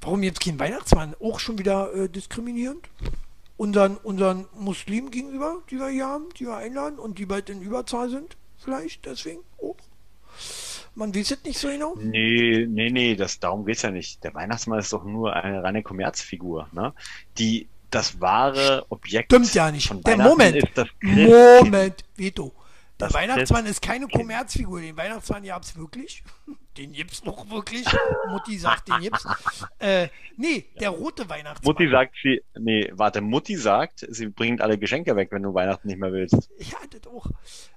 warum jetzt kein Weihnachtsmann? Auch schon wieder äh, diskriminierend? Unseren, unseren Muslimen gegenüber, die wir hier haben, die wir einladen und die bald in Überzahl sind? Vielleicht deswegen auch? Man weiß es nicht so genau. Nee, nee, nee, das, darum geht's ja nicht. Der Weihnachtsmann ist doch nur eine reine Kommerzfigur, ne? Die, das wahre Objekt Stimmt ja nicht. von Der Moment. ist das Christkind. Moment, Veto. Der Das Weihnachtsmann ist keine. Kommerzfigur. Den Weihnachtsmann gab's wirklich. Den gibt's auch wirklich. Mutti sagt, den gibt's. Äh, nee, der rote Weihnachtsmann. Mutti sagt sie, nee, warte, Mutti sagt, sie bringt alle Geschenke weg, wenn du Weihnachten nicht mehr willst. Ja, das auch.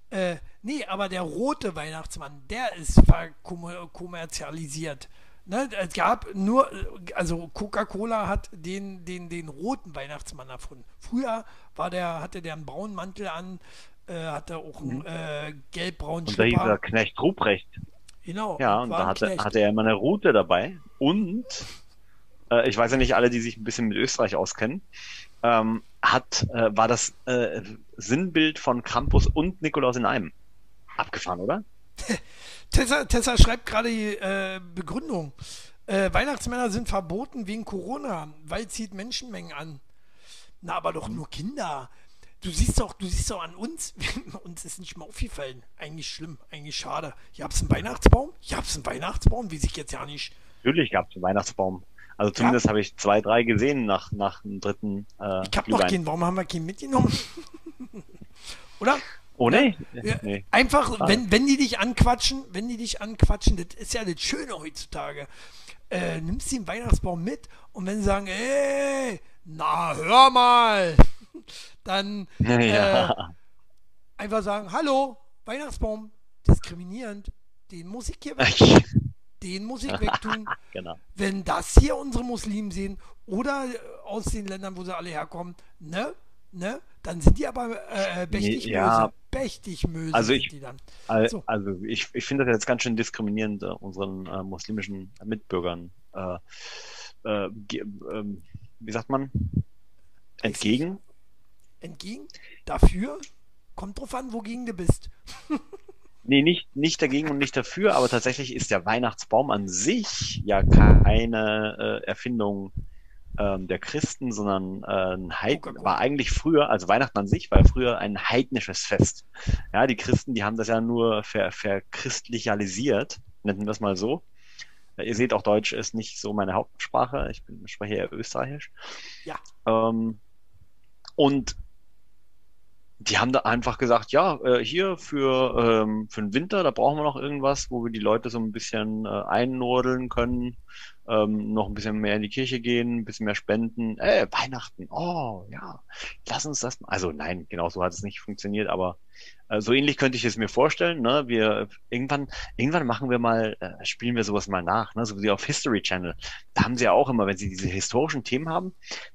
Äh, nee, aber der rote Weihnachtsmann, der ist kommerzialisiert. Ne, es gab nur, also Coca-Cola hat den, den, den roten Weihnachtsmann erfunden. Früher war der, hatte der einen braunen Mantel an, äh, hatte auch einen äh, gelb-braunen Und da hieß er. Knecht Ruprecht. Genau. Ja, und da hatte, Knecht. hatte er immer eine Route dabei. Und, äh, ich weiß ja nicht alle, die sich ein bisschen mit Österreich auskennen, ähm, hat, äh, war das äh, Sinnbild von Krampus und Nikolaus in einem. Abgefahren, oder? Tessa, Tessa schreibt gerade die äh, Begründung. Äh, Weihnachtsmänner sind verboten wegen Corona, weil zieht Menschenmengen an. Na, aber doch nur Kinder. Du siehst doch, du siehst doch an uns, uns ist nicht mal aufgefallen. Eigentlich schlimm, eigentlich schade. Hier hab's einen Weihnachtsbaum? Hier hab's einen Weihnachtsbaum, wie sich jetzt ja nicht. Natürlich gab es einen Weihnachtsbaum. Also zumindest habe ich zwei, drei gesehen nach, nach dem dritten äh, Ich hab noch Glühwein. keinen, warum haben wir keinen mitgenommen? Oder? Oh nee? Ja, nee. Einfach, Schade. wenn, wenn die dich anquatschen, wenn die dich anquatschen, das ist ja das Schöne heutzutage. Äh, nimmst den Weihnachtsbaum mit und wenn sie sagen, ey, na hör mal, dann äh, Ja. einfach sagen, hallo, Weihnachtsbaum, diskriminierend, den muss ich hier weg, den muss ich wegtun. Genau. Wenn das hier unsere Muslimen sehen oder aus den Ländern, wo sie alle herkommen, ne, ne, dann sind die aber äh, mächtig Nee, ja. böse. Mächtig böse Also ich- So. Also ich, ich finde das jetzt ganz schön diskriminierend äh, unseren äh, muslimischen Mitbürgern. Äh, äh, ähm, wie sagt man? Entgegen? Entgegen, dafür, kommt drauf an, wogegen du bist. Nee, nicht, nicht dagegen und nicht dafür, aber tatsächlich ist der Weihnachtsbaum an sich ja keine äh, Erfindung ähm, der Christen, sondern äh, ein Heid Coca-Cola. war eigentlich früher, also Weihnachten an sich war früher ein heidnisches Fest. Ja, die Christen, die haben das ja nur ver, verchristlichalisiert, nennen wir es mal so. Äh, Ihr seht, auch Deutsch ist nicht so meine Hauptsprache. Ich bin, spreche eher Österreichisch. Ja. Ähm, und die haben da einfach gesagt, ja, äh, hier für, ähm, für den Winter, da brauchen wir noch irgendwas, wo wir die Leute so ein bisschen äh, einnordeln können, ähm, noch ein bisschen mehr in die Kirche gehen, ein bisschen mehr spenden. Äh, Weihnachten, oh ja, lass uns das mal. Also nein, genau so hat es nicht funktioniert, aber so ähnlich könnte ich es mir vorstellen. Ne? Wir irgendwann, irgendwann machen wir mal, äh, spielen wir sowas mal nach, ne? so wie auf History Channel. Da haben sie ja auch immer, wenn sie diese historischen Themen haben,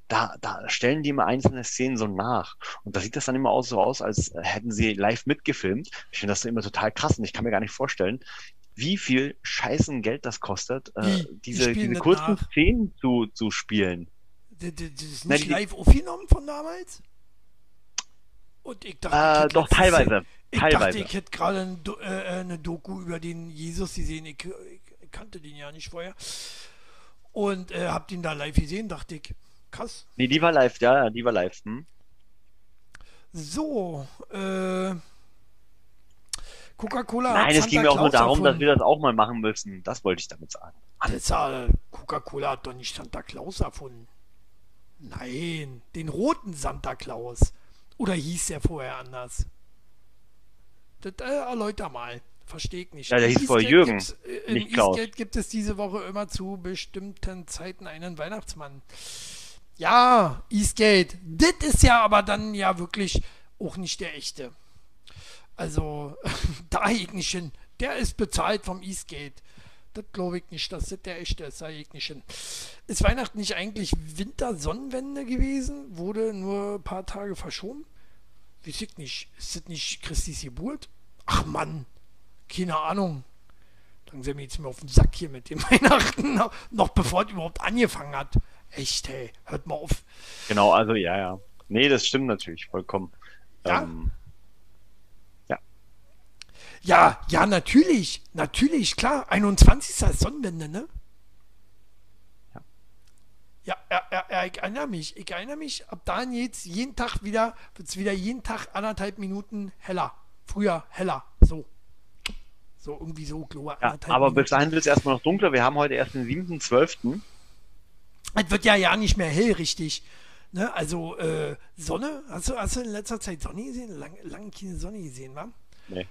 da, da stellen die immer einzelne Szenen so nach. Und da sieht das dann immer auch so aus, als äh, hätten sie live mitgefilmt. Ich finde das immer total krass und ich kann mir gar nicht vorstellen, wie viel scheißen Geld das kostet, äh, Wie? Die diese, diese kurzen nach? Szenen zu, zu spielen. Das, ist Na, nicht die- live aufgenommen von damals? Und ich dachte, Äh, doch, teilweise. Ich teilweise. dachte, ich hätte gerade ein Do- äh, eine Doku über den Jesus gesehen. Ich, ich kannte den ja nicht vorher. Und äh, hab den da live gesehen, dachte ich, krass. Nee, die war live, ja, ja, die war live. Hm? So, äh, Coca-Cola hat Nein, es ging mir auch nur Claus darum, dass erfunden. wir das auch mal machen müssen. Das wollte ich damit sagen. Ist ja- Coca-Cola hat doch nicht Santa Claus erfunden. Nein, den roten Santa Claus. Oder hieß der vorher anders? Das äh, erläuter mal. Verstehe ich nicht. Ja, der hieß vorher Jürgen, äh, nicht Klaus. Eastgate gibt es diese Woche immer zu bestimmten Zeiten einen Weihnachtsmann. Ja, Eastgate. Das ist ja aber dann ja wirklich auch nicht der echte. Also, da ich nicht hin. Der ist bezahlt vom Eastgate. Das glaube ich nicht, dass das der echte ist. Da ich nicht hin. Ist Weihnachten nicht eigentlich Wintersonnenwende gewesen? Wurde nur ein paar Tage verschoben? Ich nicht. Ist das nicht Christis Geburt? Ach Mann, keine Ahnung. Dann sind wir jetzt mir auf den Sack hier mit dem Weihnachten, noch, bevor es überhaupt angefangen hat. Echt, hey, hört mal auf. Genau, also ja, ja. Nee, das stimmt natürlich vollkommen. Ja? Ähm, Ja, ja, natürlich, natürlich, klar. 21. ist Sonnenwende, ne? Ja. Ja, ja, ja, ich erinnere mich. Ich erinnere mich, ab dann jetzt jeden Tag wieder, wird es wieder jeden Tag anderthalb Minuten heller. Früher heller. So. So, irgendwie so, glaube ich, ja, aber Minuten. bis dahin wird es erstmal noch dunkler. Wir haben heute erst den 7.12. Es wird ja ja nicht mehr hell, richtig. Ne? Also, äh, Sonne, hast du, hast du in letzter Zeit Sonne gesehen? Lang, lange keine Sonne gesehen, wa? Nee.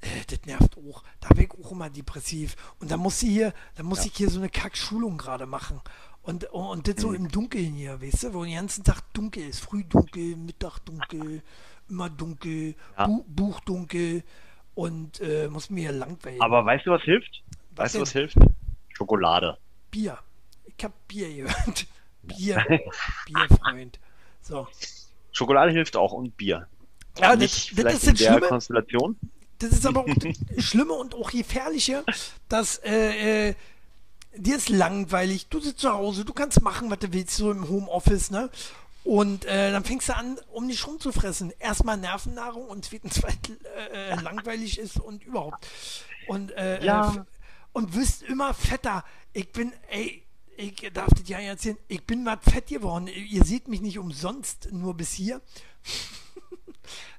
Äh, das nervt auch. Da bin ich auch immer depressiv. Und da muss ich hier, da muss Ja. ich hier so eine Kack-Schulung gerade machen. Und, und das so Mhm. im Dunkeln hier, weißt du, wo den ganzen Tag dunkel ist. Früh dunkel, Mittag dunkel, immer dunkel, Ja. Bu Buch dunkel und äh, muss mir hier langweilen. Aber weißt du, was hilft? Was weißt du, was hilft? Schokolade. Bier. Ich hab Bier gehört. Bier. Bierfreund. So. Schokolade hilft auch und Bier. Ja, Nicht das, das ist in der Schlimme. Konstellation. Das ist aber auch das Schlimme und auch Gefährliche, dass äh, äh, dir ist langweilig, du sitzt zu Hause, du kannst machen, was du willst, so im Homeoffice, ne? Und äh, dann fängst du an, um dich rumzufressen. Erstmal Nervennahrung und zweitens, weil äh, langweilig ist und überhaupt. Und, äh, Ja. äh, f- und wirst immer fetter. Ich bin, ey, ich darf das ja erzählen, ich bin mal fett geworden. Ihr seht mich nicht umsonst, nur bis hier.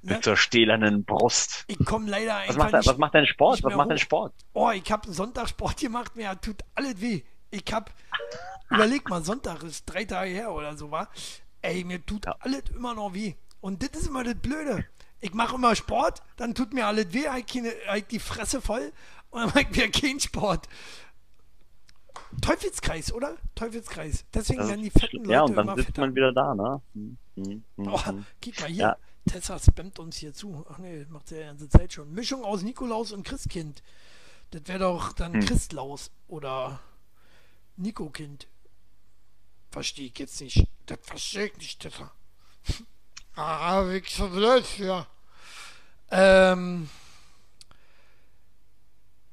Ne? Mit zur stählernen Brust. Ich komme leider Was einfach macht, dein- nicht was macht dein Sport? Was macht dein. Sport? Oh, ich habe Sonntag Sport gemacht, mir tut alles weh. Ich habe, überleg mal, Sonntag ist drei Tage her oder so, war. Ey, mir tut Ja. alles immer noch weh. Und das ist immer das Blöde. Ich mache immer Sport, dann tut mir alles weh, halt, keine, halt die Fresse voll und dann mache ich wieder keinen Sport. Teufelskreis, oder? Teufelskreis. Deswegen werden die fetten. Leute ja, und dann immer sitzt fetter. man wieder da, ne? Hm, hm, hm, Oh, hm. guck mal hier. Ja. Tessa spammt uns hier zu. Ach nee, macht sie ja die ganze Zeit schon. Mischung aus Nikolaus und Christkind. Das wäre doch dann Hm. Christlaus oder Nico Kind. Verstehe ich jetzt nicht. Das verstehe ich nicht, Stefan. ah, wie so blöd für. Ähm.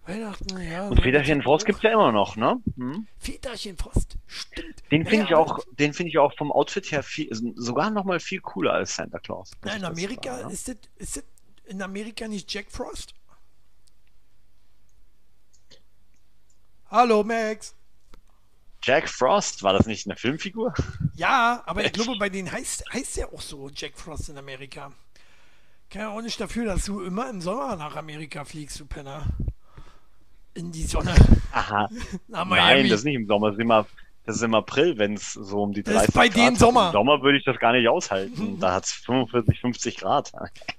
Weihnachten, ja. Und Väterchen Frost gibt's ja immer noch, ne? Hm? Väterchen Frost, stimmt. Den finde ich auch, den finde ich auch vom Outfit her viel, sogar noch mal viel cooler als Santa Claus. ich in Amerika sagen, ne? ist das, ist das in Amerika nicht Jack Frost? Hallo Max. Jack Frost, war das nicht eine Filmfigur? Ja, aber ich glaube, bei denen heißt, heißt der auch so Jack Frost in Amerika. Kann ja auch nicht dafür, dass du immer im Sommer nach Amerika fliegst, du Penner. In die Sonne. Aha. Nein, das ist nicht im Sommer, das ist immer, das ist im April, wenn es so um die Das ist 30 bei Grad denen hat. Sommer. Im Sommer würde ich das gar nicht aushalten. Da hat's 45, 50 Grad.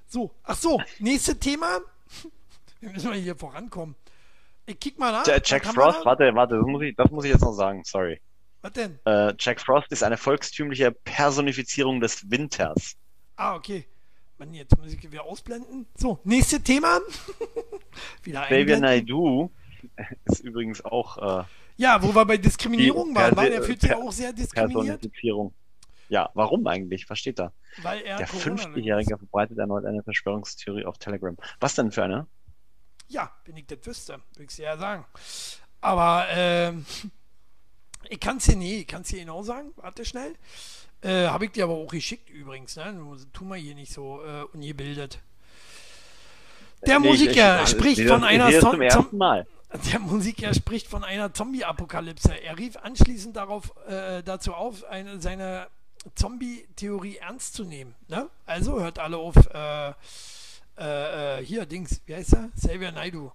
So, ach so, nächstes Thema. Wir müssen mal hier vorankommen. Ich kick mal nach. Jack Frost, warte, warte, das muss ich, das muss ich jetzt noch sagen, sorry. Was denn? Äh, Jack Frost ist eine volkstümliche Personifizierung des Winters. Ah, okay. Mann, jetzt muss ich wieder ausblenden. So, nächstes Thema. wieder Xavier einblenden. Ist übrigens auch äh, Ja, wo wir bei Diskriminierung waren, war Persi- der fühlt sich auch sehr diskriminiert. Ja, warum eigentlich? Was steht da? weil er Der Corona 50-Jährige verbreitet erneut eine Verschwörungstheorie auf Telegram. Was denn für eine? Ja, wenn ich das wüsste, würde ich es ja sagen. Aber ähm, ich kann es dir nie, ich kann es dir genau sagen. Warte schnell. Äh, Habe ich dir aber auch geschickt übrigens. Ne? Du, tu mal hier nicht so äh, ungebildet. Der Nee, ich- Musiker ich- ich spricht sehe von ich einer Zo- zum ersten Mal. Der Musiker spricht von einer Zombie-Apokalypse. Er rief anschließend darauf, äh, dazu auf, eine, seine Zombie-Theorie ernst zu nehmen. Ne? Also hört alle auf, äh, äh, äh, hier, Dings, wie heißt er? Xavier Naidoo.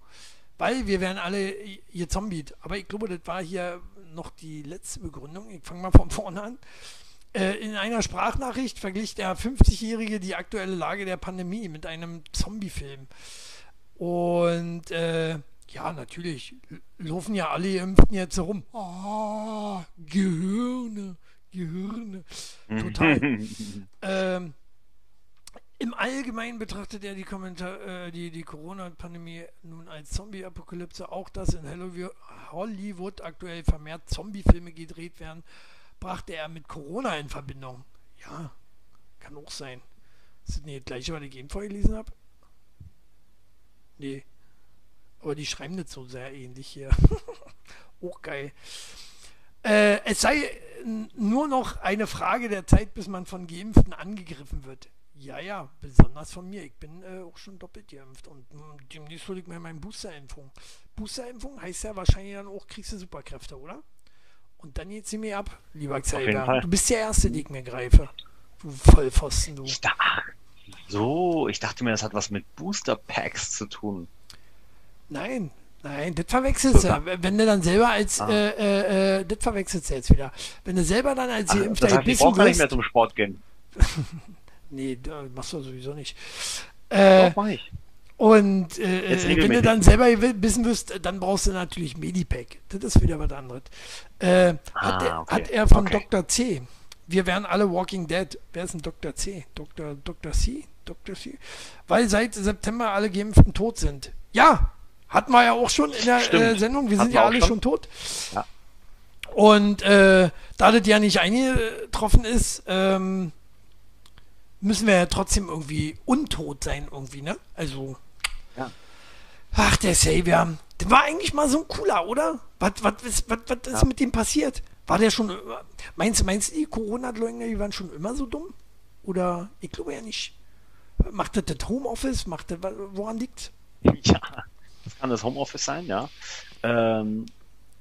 Weil wir werden alle gezombied. Aber ich glaube, das war hier noch die letzte Begründung. Ich fange mal von vorne an. Äh, in einer Sprachnachricht verglich der 50-Jährige die aktuelle Lage der Pandemie mit einem Zombie-Film. Und äh, ja, natürlich laufen ja alle Geimpften jetzt rum. Ah, Gehirne, Gehirne. Total. ähm, Im Allgemeinen betrachtet er die, äh, die, die Corona-Pandemie nun als Zombie-Apokalypse. Auch dass in Hollywood- Hollywood aktuell vermehrt Zombie-Filme gedreht werden, brachte er mit Corona in Verbindung. Ja, kann auch sein. Nicht das gleiche, was ich eben vorgelesen habe? Nee. Aber die schreiben nicht so sehr ähnlich hier. auch geil. Äh, es sei nur noch eine Frage der Zeit, bis man von Geimpften angegriffen wird. Ja, ja, besonders von mir. Ich bin äh, auch schon doppelt geimpft und mh, demnächst hole ich mir meine Boosterimpfung. Boosterimpfung heißt ja wahrscheinlich dann auch kriegst du Superkräfte, oder? Und dann geht sie mir ab, lieber Xavier. Du bist der Erste, den ich mir greife. Du Vollpfosten, du. Ich ach, so, ich dachte mir, das hat was mit Booster Packs zu tun. Nein, nein, das verwechselst du. So, Wenn du dann selber als, Ah. äh, äh, äh, das verwechselst du jetzt wieder. Wenn du selber dann als Ach, Geimpfter das heißt, ich gebissen brauche gar nicht mehr wirst. zum Sport gehen. Nee, machst du sowieso nicht. Äh, Doch, mach ich. und äh, äh, wenn du dann selber gebissen wirst, dann brauchst du natürlich Medipack. Das ist wieder was anderes. Äh, hat, Ah, er, okay. hat er von Okay. Dr. C. Wir wären alle Walking Dead. Wer ist ein Dr. C? Dr. Dr. C? Dr. C? Weil seit September alle Geimpften tot sind. Ja, hatten wir ja auch schon in der äh, Sendung. Wir Hatten sind ja alle schon. schon tot. Ja. Und äh, da das ja nicht eingetroffen ist, ähm, müssen wir ja trotzdem irgendwie untot sein, irgendwie, ne? Also. Ja. Ach, der Savior. Der war eigentlich mal so ein cooler, oder? Was, was, ist- was, was ist Ja. mit dem passiert? War der schon. Meinst, du- meinst du, die Corona-Leugner, die waren schon immer so dumm? Oder ich glaube ja nicht. Macht das das Homeoffice? Macht das, woran liegt Ja, das kann das Homeoffice sein, ja. Ähm,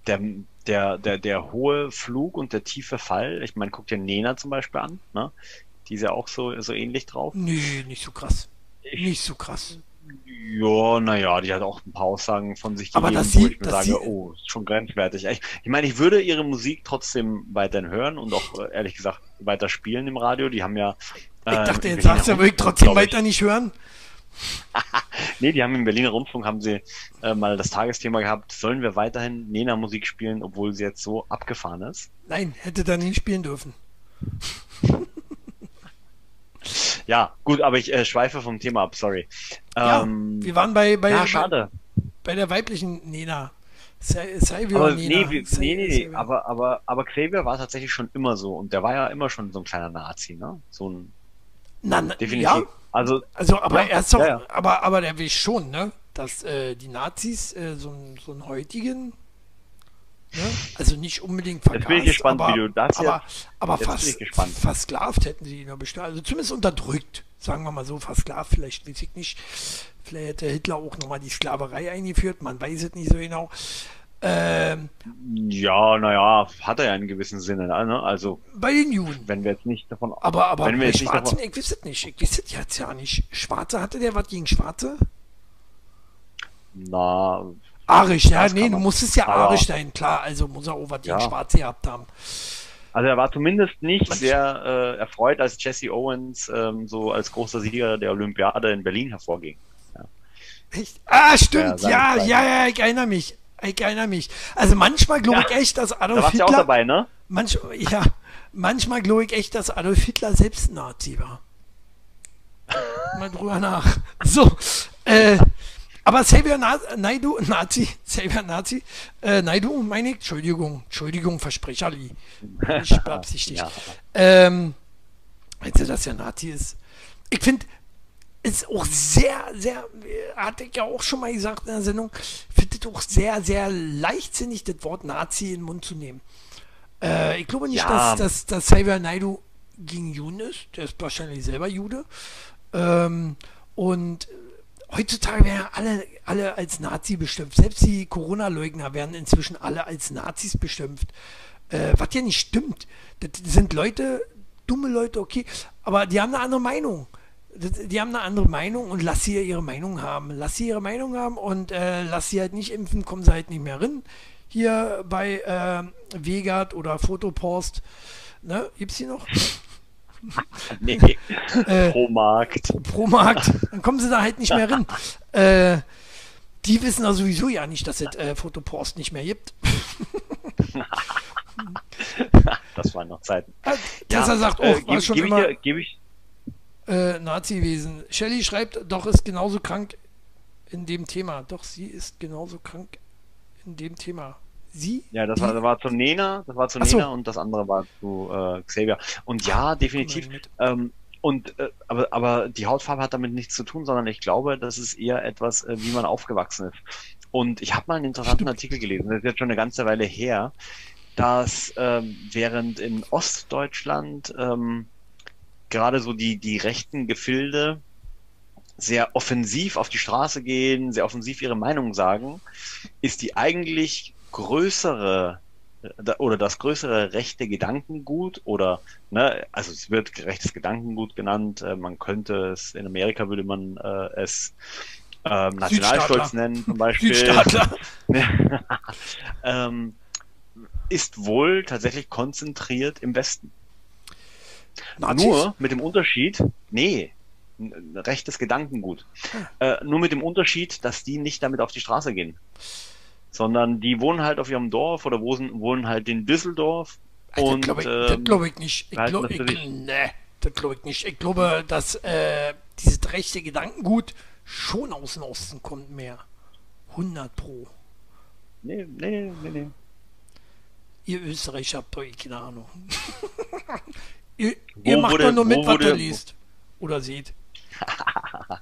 der, der, der, der hohe Flug und der tiefe Fall, ich meine, guck dir Nena zum Beispiel an, ne? Die ist ja auch so, so ähnlich drauf. Nee, nicht so krass. Ich- Nicht so krass. Ja, naja, die hat auch ein paar Aussagen von sich Aber gegeben, dass wo sie- ich mir sage, oh, ist schon grenzwertig. Ich, ich meine, ich würde ihre Musik trotzdem weiterhin hören und auch äh, ehrlich gesagt weiter spielen im Radio. Die haben ja. Ich ähm, dachte, jetzt sagst du, aber ich trotzdem weiter nicht hören. Nee, die haben im Berliner Rundfunk haben sie äh, mal das Tagesthema gehabt, sollen wir weiterhin Nena-Musik spielen, obwohl sie jetzt so abgefahren ist? Nein, hätte da nie spielen dürfen. Ja, gut, aber ich äh, schweife vom Thema ab, sorry. Ja, Ähm, wir waren bei, bei, ja, bei, schade. bei der weiblichen Nena. Xavier Aber Nena. nee, wie- Xa- nee, nee, nee, Xavier. aber, aber, aber Xavier war tatsächlich schon immer so und der war ja immer schon so ein kleiner Nazi, ne? So ein, Na, na, definitiv. Ja, Also, also, aber Ja, er ist doch, ja, ja. aber, aber der will schon, ne, dass äh, die Nazis äh, so, einen- so einen heutigen, ne, also nicht unbedingt vergast, bin ich gespannt, aber, wie du das aber, jetzt- aber fast, versklavt hätten sie ihn ja bestimmt, also zumindest unterdrückt, sagen wir mal so, versklavt, vielleicht weiß ich nicht, vielleicht hätte Hitler auch nochmal die Sklaverei eingeführt, man weiß es nicht so genau. Ähm, ja, naja, hat er ja einen gewissen Sinne, ne? Also, bei den Juden. wenn wir jetzt nicht davon, Aber, aber wenn wir jetzt nicht Schwarzen, davon, ich weiß es nicht. Ich weiß es jetzt ja nicht. Schwarze, hatte der was gegen Schwarze? na, Arisch, ja, nee, du man. musstest ja arisch sein, klar. Also muss er auch was gegen Ja. Schwarze gehabt haben. also er war zumindest nicht sehr äh, erfreut, als Jesse Owens ähm, so als großer Sieger der Olympiade in Berlin hervorging. Echt? Ah, stimmt, Ja, ja, ja, ja, ich erinnere mich. Ich erinnere mich. Also manchmal glaube Ja. ich echt, dass Da Adolf warst du ja auch Hitler. dabei, ne? Manch, ja, manchmal glaube ich echt, dass Adolf Hitler selbst ein Nazi war. Mal drüber nach. So, äh, aber Xavier Na Naidu, Nazi, Xavier Nazi, äh, Naidu, meine ich, Entschuldigung, Entschuldigung, Versprecherli. Nicht beabsichtigt. Ja. Ähm, weißt du, dass er Nazi ist? Ich finde, ist auch sehr, sehr, äh, hatte ich ja auch schon mal gesagt in der Sendung, finde es auch sehr, sehr leichtsinnig, das Wort Nazi in den Mund zu nehmen. Äh, ich glaube nicht, Ja. dass, dass, dass Xavier Naidu gegen Juden ist. Der ist wahrscheinlich selber Jude. Ähm, und heutzutage werden ja alle, alle als Nazi beschimpft. Selbst die Corona-Leugner werden inzwischen alle als Nazis beschimpft. Äh, was ja nicht stimmt. Das sind Leute, dumme Leute, okay, aber die haben eine andere Meinung. Die haben eine andere Meinung und lass sie ihre Meinung haben. Lass sie ihre Meinung haben und äh, lass sie halt nicht impfen, kommen sie halt nicht mehr rein. Hier bei äh, Vegat oder Fotopost. Ne, gibt's die noch? Nee, Äh, pro Markt. pro Markt, dann kommen sie da halt nicht mehr rein. Äh, die wissen ja sowieso ja nicht, dass es äh, Fotopost nicht mehr gibt. Das waren noch Zeiten. Äh, Dass er sagt, oh, äh, war geb, schon geb ich immer dir, geb ich, äh, Nazi-Wesen. Shelley schreibt, doch ist genauso krank in dem Thema. Doch, sie ist genauso krank in dem Thema. Sie? ja, das war, das war zu Nena, das war zu Ach so. Nena und das andere war zu äh, Xavier. Und ja, definitiv. Ähm, und äh, aber, aber die Hautfarbe hat damit nichts zu tun, sondern ich glaube, das ist eher etwas, äh, wie man aufgewachsen ist. Und ich habe mal einen interessanten Stimmt. Artikel gelesen, das ist jetzt schon eine ganze Weile her, dass ähm, während in Ostdeutschland ähm, gerade so die, die rechten Gefilde sehr offensiv auf die Straße gehen, sehr offensiv ihre Meinung sagen, ist die eigentlich größere äh, oder das größere rechte Gedankengut oder ne, also es wird rechtes Gedankengut genannt, äh, man könnte es in Amerika würde man äh, es ähm, Nationalstolz nennen zum Beispiel. Ähm, ist wohl tatsächlich konzentriert im Westen. Nazis? Nur mit dem Unterschied, nee, rechtes Gedankengut. Äh, nur mit dem Unterschied, dass die nicht damit auf die Straße gehen. Sondern die wohnen halt auf ihrem Dorf oder wohnen, halt in Düsseldorf. Das Und glaube ich, das ähm, glaub ich nicht. Ich glaube, ich, nee, das glaube ich nicht. Ich glaube, dass äh, dieses rechte Gedankengut schon aus dem Osten kommt mehr. 100 pro. nee, nee, nee, nee. Ihr Österreicher habt doch eh keine Ahnung. ihr ihr macht wurde- doch nur mit, was wurde- ihr liest. Oder seht.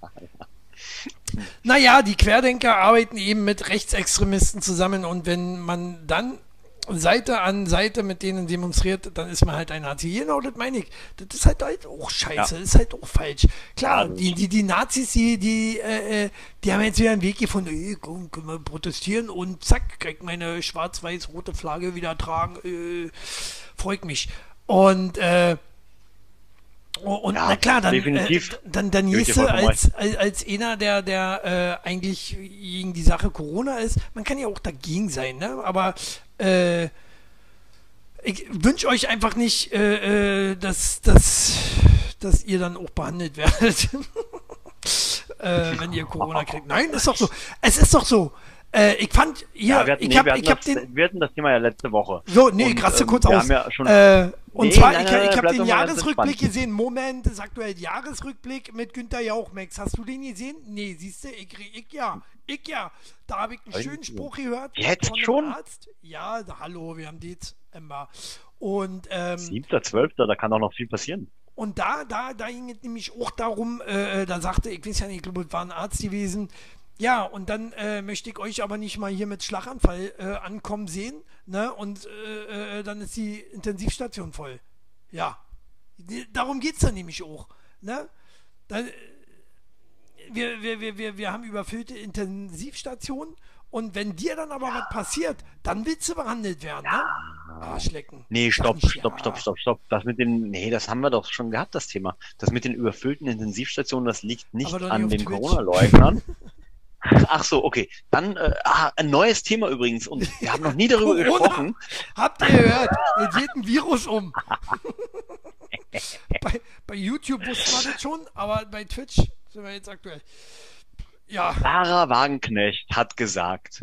naja, die Querdenker arbeiten eben mit Rechtsextremisten zusammen und wenn man dann Seite an Seite mit denen demonstriert, dann ist man halt ein Nazi. Genau, das meine ich. Das ist halt, halt auch scheiße, Ja. das ist halt auch falsch. Klar, Ja, die, die, die Nazis, die, die, äh, äh, die haben jetzt wieder einen Weg gefunden, ey, komm, können wir protestieren und zack, krieg meine schwarz-weiß-rote Flagge wieder tragen. Äh, freut mich. Und äh, Oh, Und Ja, na klar, dann, definitiv. Äh, dann, dann hieß als, als, als einer, der, der äh, eigentlich gegen die Sache Corona ist, man kann ja auch dagegen sein, ne? aber äh, ich wünsche euch einfach nicht, äh, äh, dass, dass, dass ihr dann auch behandelt werdet, äh, wenn ihr Corona kriegt. Nein, ist doch so. Es ist doch so. Äh, ich fand hier, Ja, wir hatten, ich nee, hab, wir, ich hab das, den, wir hatten das Thema ja letzte Woche. so, nee, Und, krasse ähm, kurz wir aus. haben ja schon- äh, und Nee, zwar, nein, ich, nein, ich habe den Jahresrückblick gesehen. Moment, ist aktuell Jahresrückblick mit Günther Jauch, Max. Hast du den gesehen? Nee, siehst du, ich, ich ja, ich ja. Da habe ich einen ich schönen nicht Spruch gehört. Jetzt schon? Arzt. Ja, da, hallo, wir haben Dezember. Und, ähm, 7.12., da kann doch noch viel passieren. und da, da, da ging es nämlich auch darum, äh, da sagte, ich weiß ja nicht, ich glaube, es war ein Arzt gewesen. Ja, und dann äh, möchte ich euch aber nicht mal hier mit Schlaganfall äh, ankommen sehen, ne? Und äh, äh, dann ist die Intensivstation voll. Ja. Darum geht es dann nämlich auch. Ne? Da, äh, wir, wir, wir, wir, wir haben überfüllte Intensivstationen und wenn dir dann aber was passiert, dann willst du behandelt werden, ne? Arschlecken. Nee, stopp, nicht stopp, ja. stopp, stopp, stopp. Das mit den, nee, das haben wir doch schon gehabt, das Thema. Das mit den überfüllten Intensivstationen, das liegt nicht an den. Corona-Leugnern. Ach so, okay. Dann äh, ah, ein neues Thema übrigens und wir haben noch nie darüber gesprochen. Habt ihr gehört? Es geht ein Virus um. bei, bei YouTube wussten wir das schon, aber bei Twitch sind wir jetzt aktuell. Ja, Sarah Wagenknecht hat gesagt,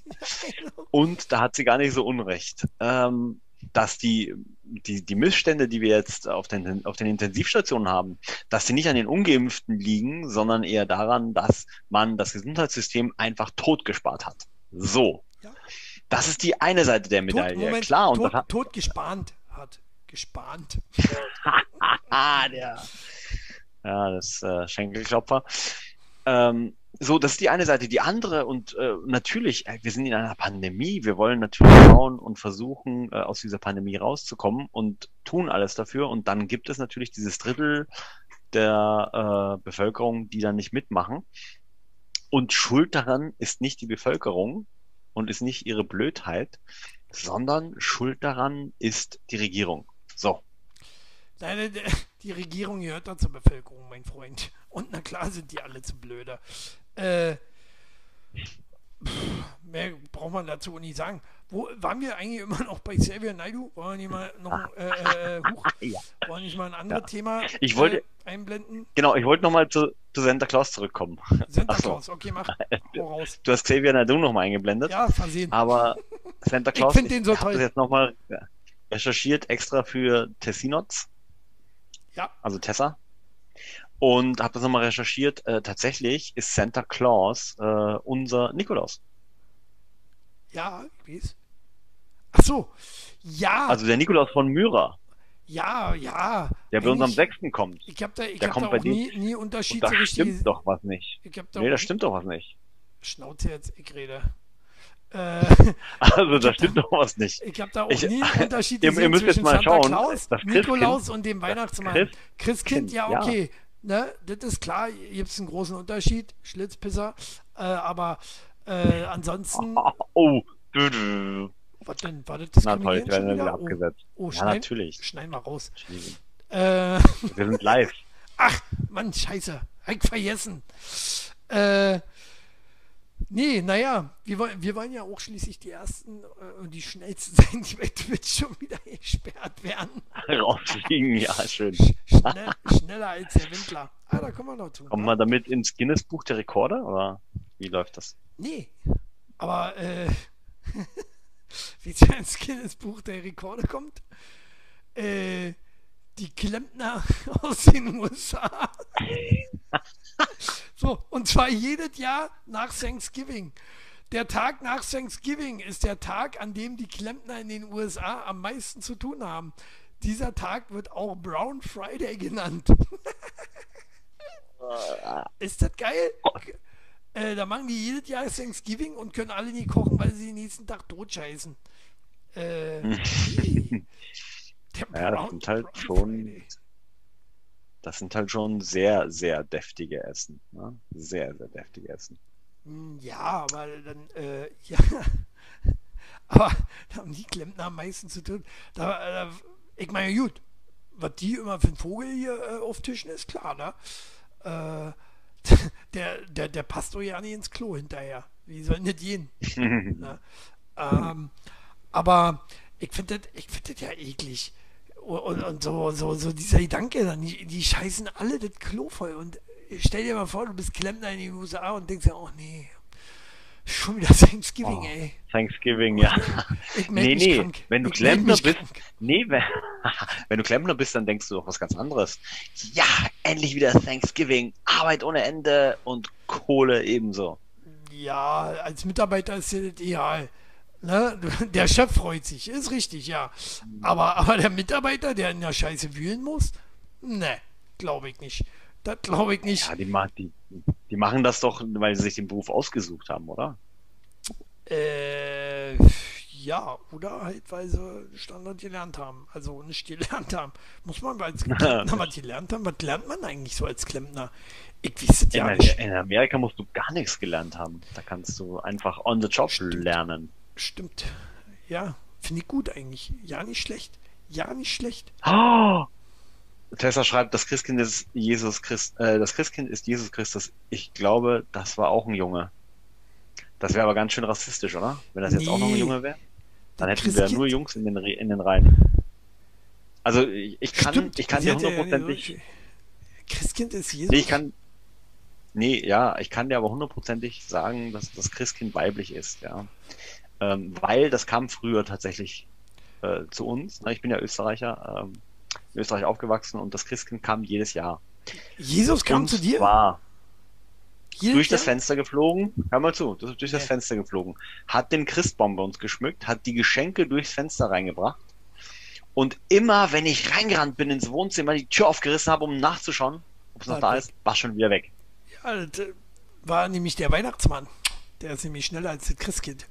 und da hat sie gar nicht so unrecht, ähm, dass die, die, die Missstände, die wir jetzt auf den, auf den Intensivstationen haben, dass die nicht an den Ungeimpften liegen, sondern eher daran, dass man das Gesundheitssystem einfach totgespart hat. So. Ja. Das ist die eine Seite der tot, Medaille. Moment, Klar, und tot, hat, tot gespannt hat. Gespannt. Der. Ja, das äh, Schenkelklopfer. Ähm, so, das ist die eine Seite. Die andere, und äh, natürlich, äh, wir sind in einer Pandemie. Wir wollen natürlich schauen und versuchen, äh, aus dieser Pandemie rauszukommen und tun alles dafür. Und dann gibt es natürlich dieses Drittel der äh, Bevölkerung, die dann nicht mitmachen. Und schuld daran ist nicht die Bevölkerung und ist nicht ihre Blödheit, sondern schuld daran ist die Regierung. So. Der- die Regierung gehört da zur Bevölkerung, mein Freund. Und na klar sind die alle zu blöde. Äh, pff, mehr braucht man dazu nicht sagen. Wo waren wir eigentlich immer noch bei Xavier Naidu? Wollen wir nicht mal noch ein, äh, äh, huch, Ja. wollen wir nicht mal ein anderes Ja. Thema Ich wollte- äh, einblenden? Genau, ich wollte nochmal zu, zu Santa Claus zurückkommen. Santa so. Claus, okay, mach. Raus. Du hast Xavier Naidu nochmal eingeblendet, Ja, versehen. aber Santa Ich Claus, find den so toll. das jetzt nochmal recherchiert, extra für Tessinots, Ja, also Tessa. Und habe das nochmal recherchiert. Äh, tatsächlich ist Santa Claus äh, unser Nikolaus. ja, ich weiß. Ach so. Ja, Also der Nikolaus von Myra, ja, ja. der bei uns am Eigentlich- 6. kommt. Ich habe da, ich Der hab kommt da auch nie, nie Und Unterschied da so richtig. stimmt doch was nicht. Ich hab da Nee, da stimmt doch was nicht. Schnauze jetzt, ich rede. Äh, Also da stimmt doch was nicht. ich habe da auch Ich- nie einen Unterschied Ihr- ihr gesehen müsst jetzt zwischen mal Santa schauen, Claus, Christkind- Nikolaus und dem Weihnachtsmann. Christ- Christkind, ja, ja. Ne, das ist klar, gibt es einen großen Unterschied, Schlitzpisser. Äh, aber äh, ansonsten, Oh, du. was denn? War das Na toll, wir wieder? wieder Oh, abgesetzt. oh, Ja, schneiden, natürlich. schneiden wir raus. Äh, Wir sind live. Ach, Mann, scheiße. Hab ich vergessen. Äh, nee, naja, wir, wollen- wir wollen ja auch schließlich die ersten äh, und die schnellsten sein, die bei Twitch schon wieder gesperrt werden. Rausfliegen, ja, schön. Schnell, schneller als der Windler. Ah, da kommen wir noch zu. Kommen wir damit ins Guinness-Buch der Rekorde oder wie läuft das? Nee, aber äh, wie es ja ins Guinness-Buch der Rekorde kommt, äh, die Klempner aus den USA. so, und zwar jedes Jahr nach Thanksgiving. Der Tag nach Thanksgiving ist der Tag, an dem die Klempner in den USA am meisten zu tun haben. Dieser Tag wird auch Brown Friday genannt. ist das geil? Äh, da machen die jedes Jahr Thanksgiving und können alle nie kochen, weil sie den nächsten Tag totscheißen. Äh, Ja, das sind halt schon, das sind halt schon sehr, sehr deftige Essen. Ne? Sehr, sehr deftige Essen. Hm, Ja, aber dann, äh, ja. aber da haben die Klempner am meisten zu tun. Da, äh, ich meine, gut, was die immer für einen Vogel hier äh, auftischen, ist klar, ne? Äh, der, der, der passt doch ja nicht ins Klo hinterher. Wie soll denn das gehen? Ne? Ähm, aber ich finde das, find das ja eklig. Und, und, und so, so, so dieser Gedanke, dann, die, die scheißen alle das Klo voll. Und stell dir mal vor, du bist Klempner in den USA und denkst ja, oh nee, Schon wieder Thanksgiving, Oh. ey. Thanksgiving, ja. Ich Nee, nee, krank. wenn du Ich Klempner bist, krank. nee, wenn, wenn du Klempner bist, dann denkst du doch was ganz anderes. Ja, endlich wieder Thanksgiving, Arbeit ohne Ende und Kohle ebenso. Ja, als Mitarbeiter ist ja das ideal. Ne? Der Chef freut sich, ist richtig, ja. Aber, aber der Mitarbeiter, der in der Scheiße wühlen muss, ne, glaube ich nicht. Das glaube ich nicht. Ja, die, die, die machen das doch, weil sie sich den Beruf ausgesucht haben, oder? Äh, ja, oder halt, weil sie Standard gelernt haben. Also nicht gelernt haben. Muss man als Klempner was gelernt haben? Was lernt man eigentlich so als Klempner? Ich weiß es ja in, nicht. in Amerika musst du gar nichts gelernt haben. Da kannst du einfach on the job lernen. Stimmt. Ja, finde ich gut eigentlich. Ja, nicht schlecht. Ja, nicht schlecht. Oh! Tessa schreibt, das Christkind ist Jesus Christ, äh, das Christkind ist Jesus Christus. Ich glaube, das war auch ein Junge. Das wäre aber ganz schön rassistisch, oder? Wenn das jetzt auch noch ein Nee. Junge wäre. Dann Das hätten wir Christkind- nur Jungs in den, in den Reihen. Also ich, ich kann, Stimmt, ich kann dir ja- hundertprozentig, Christkind ist Jesus. nee, ich kann, nee, ja, ich kann dir aber hundertprozentig sagen, dass das Christkind weiblich ist, ja. Ähm, weil das kam früher tatsächlich äh, zu uns. ne? Ich bin ja Österreicher, ähm, in Österreich aufgewachsen und das Christkind kam jedes Jahr. Jesus kam und zu dir? zwar Jedes durch das Jahr? Fenster geflogen, hör mal zu, das durch das Ja. Fenster geflogen, hat den Christbaum bei uns geschmückt, hat die Geschenke durchs Fenster reingebracht und immer, wenn ich reingerannt bin ins Wohnzimmer, die Tür aufgerissen habe, um nachzuschauen, ob es noch War da ist, war schon wieder weg. Ja, das äh, war nämlich der Weihnachtsmann. Der ist nämlich schneller als das Christkind.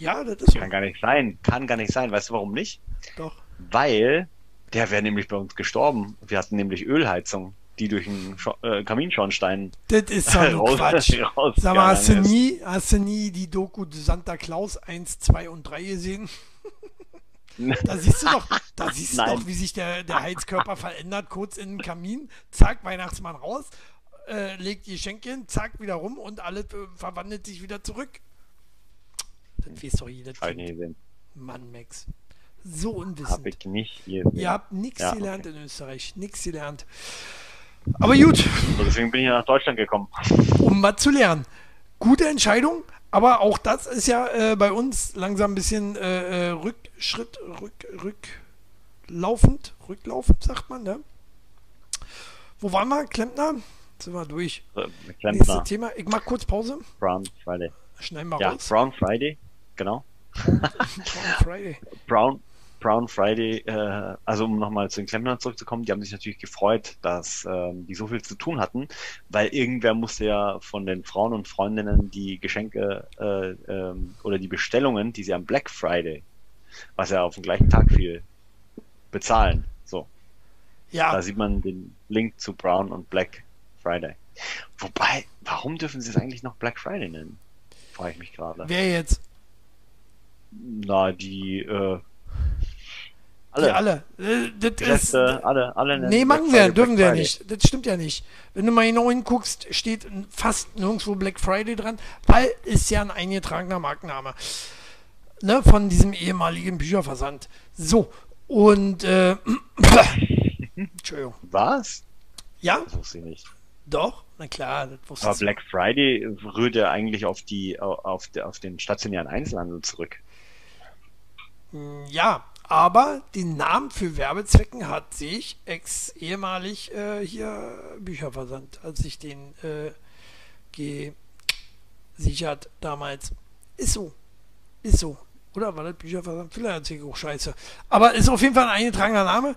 Ja, das ist so. Kann gar nicht sein, kann gar nicht sein. Weißt du warum nicht? Doch. Weil der wäre nämlich bei uns gestorben. Wir hatten nämlich Ölheizung, die durch einen Scho äh, Kaminschornstein Das ist doch nur Quatsch. Sag mal, hast du nie, hast du nie die Doku Santa Claus 1, 2 und 3 gesehen? Da siehst du doch, da siehst du doch, wie sich der, der Heizkörper verändert, kurz in den Kamin, zack, Weihnachtsmann raus, äh, legt die Geschenke hin, zack, wieder rum und alles äh, verwandelt sich wieder zurück. Das weiß doch jeder Hab. Mann, Max. So Hab unwissend. ich nicht gesehen. Ihr habt nichts Ja, gelernt in Österreich, nichts gelernt. Aber gut, So, deswegen bin ich ja nach Deutschland gekommen. um was zu lernen. Gute Entscheidung, aber auch das ist ja äh, bei uns langsam ein bisschen äh, äh, Rückschritt, rück, rücklaufend, rücklaufend, sagt man, ne? Wo waren wir? Klempner? Sind wir durch. Äh, Nächstes Klempner, Thema. Ich mach kurz Pause. Brown Friday. Schneiden wir Ja, raus. Brown Friday, genau. Brown Friday. Brown, Brown Friday, äh, also um nochmal zu den Klempnern zurückzukommen, die haben sich natürlich gefreut, dass ähm, die so viel zu tun hatten, weil irgendwer musste ja von den Frauen und Freundinnen die Geschenke äh, ähm, oder die Bestellungen, die sie am Black Friday, was ja auf den gleichen Tag fiel, bezahlen. So, Ja, da sieht man den Link zu Brown und Black Friday. Wobei, warum dürfen sie es eigentlich noch Black Friday nennen? Frage ich mich gerade. wer jetzt? Na, die, äh, Alle. alle. Die alle. Äh, das ist, Geschäfte, alle, alle Nee, machen wir, dürfen wir Friday. nicht. Das stimmt ja nicht. Wenn du mal genau hinguckst, steht fast nirgendwo Black Friday dran, weil ist ja ein eingetragener Markenname. Ne, von diesem ehemaligen Bücherversand. So, und äh, Entschuldigung. Was? Ja, Das wusste ich nicht. doch, na klar, das wusste Aber. Black Friday rührt ja eigentlich auf die, auf, auf den stationären Einzelhandel zurück. Ja, aber den Namen für Werbezwecken hat sich ex-ehemalig äh, hier Bücherversand, als ich den äh, gesichert damals. Ist so. Ist so. Oder war das Bücherversand? Vielleicht erzähle ich auch scheiße. Aber ist auf jeden Fall ein eingetragener Name.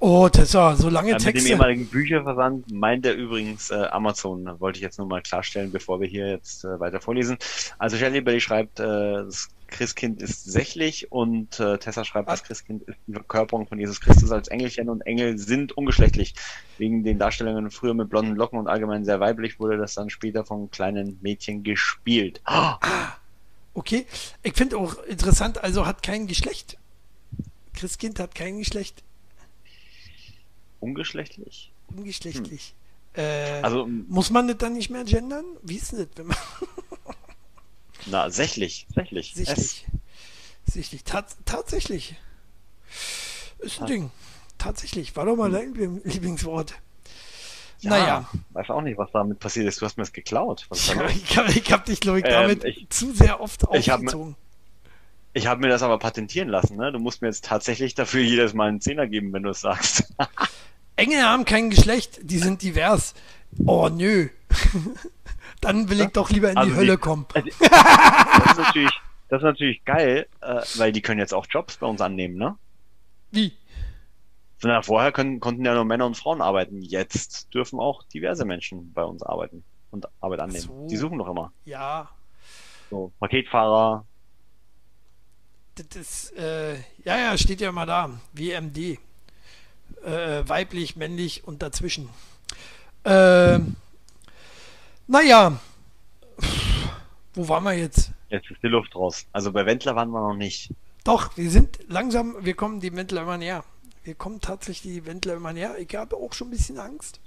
Oh, Tessa, so lange Äh, mit dem Texte. ehemaligen Bücherversand meint er übrigens äh, Amazon. Das wollte ich jetzt nur mal klarstellen, bevor wir hier jetzt äh, weiter vorlesen. Also Shelley Belly schreibt, äh, das Christkind ist sächlich und äh, Tessa schreibt, das? Christkind ist die Verkörperung von Jesus Christus als Engelchen und Engel sind ungeschlechtlich. Wegen den Darstellungen früher mit blonden Locken und allgemein sehr weiblich wurde das dann später von kleinen Mädchen gespielt. Ah, Okay, ich finde auch interessant, also hat kein Geschlecht. Christkind hat kein Geschlecht. ungeschlechtlich? Ungeschlechtlich. Äh, Also, Muss man das dann nicht mehr gendern? Wie ist denn das, wenn man na, sächlich, sächlich. Sichtlich? Sichtlich. Tats tatsächlich. Ist ein Tat- Ding. Tatsächlich. War doch mal dein Lieb- Lieblingswort. Ja, Naja. Weiß auch nicht, was damit passiert ist. Du hast mir das geklaut. Ja, ich habe hab dich, glaube ich, Ähm, damit ich- zu sehr oft aufgezogen. Ich habe mir das aber patentieren lassen, ne? Du musst mir jetzt tatsächlich dafür jedes Mal einen Zehner geben, wenn du es sagst. Engel haben kein Geschlecht, die sind divers. Oh nö. Dann will ich doch lieber in die Also die- Hölle kommen. Das ist natürlich, das ist natürlich geil, äh, weil die können jetzt auch Jobs bei uns annehmen, ne? Wie? Na, vorher können, konnten ja nur Männer und Frauen arbeiten. Jetzt dürfen auch diverse Menschen bei uns arbeiten und Arbeit annehmen. so. Die suchen doch immer. Ja, So, Paketfahrer. das ist, äh, ja, ja, steht ja mal da. WMD. Äh, weiblich, männlich und dazwischen. Ähm, naja. Wo waren wir jetzt? Jetzt ist die Luft raus. Also bei Wendler waren wir noch nicht. Doch, wir sind langsam, wir kommen die Wendler immer näher. Wir kommen tatsächlich die Wendler immer näher. Ich habe auch schon ein bisschen Angst.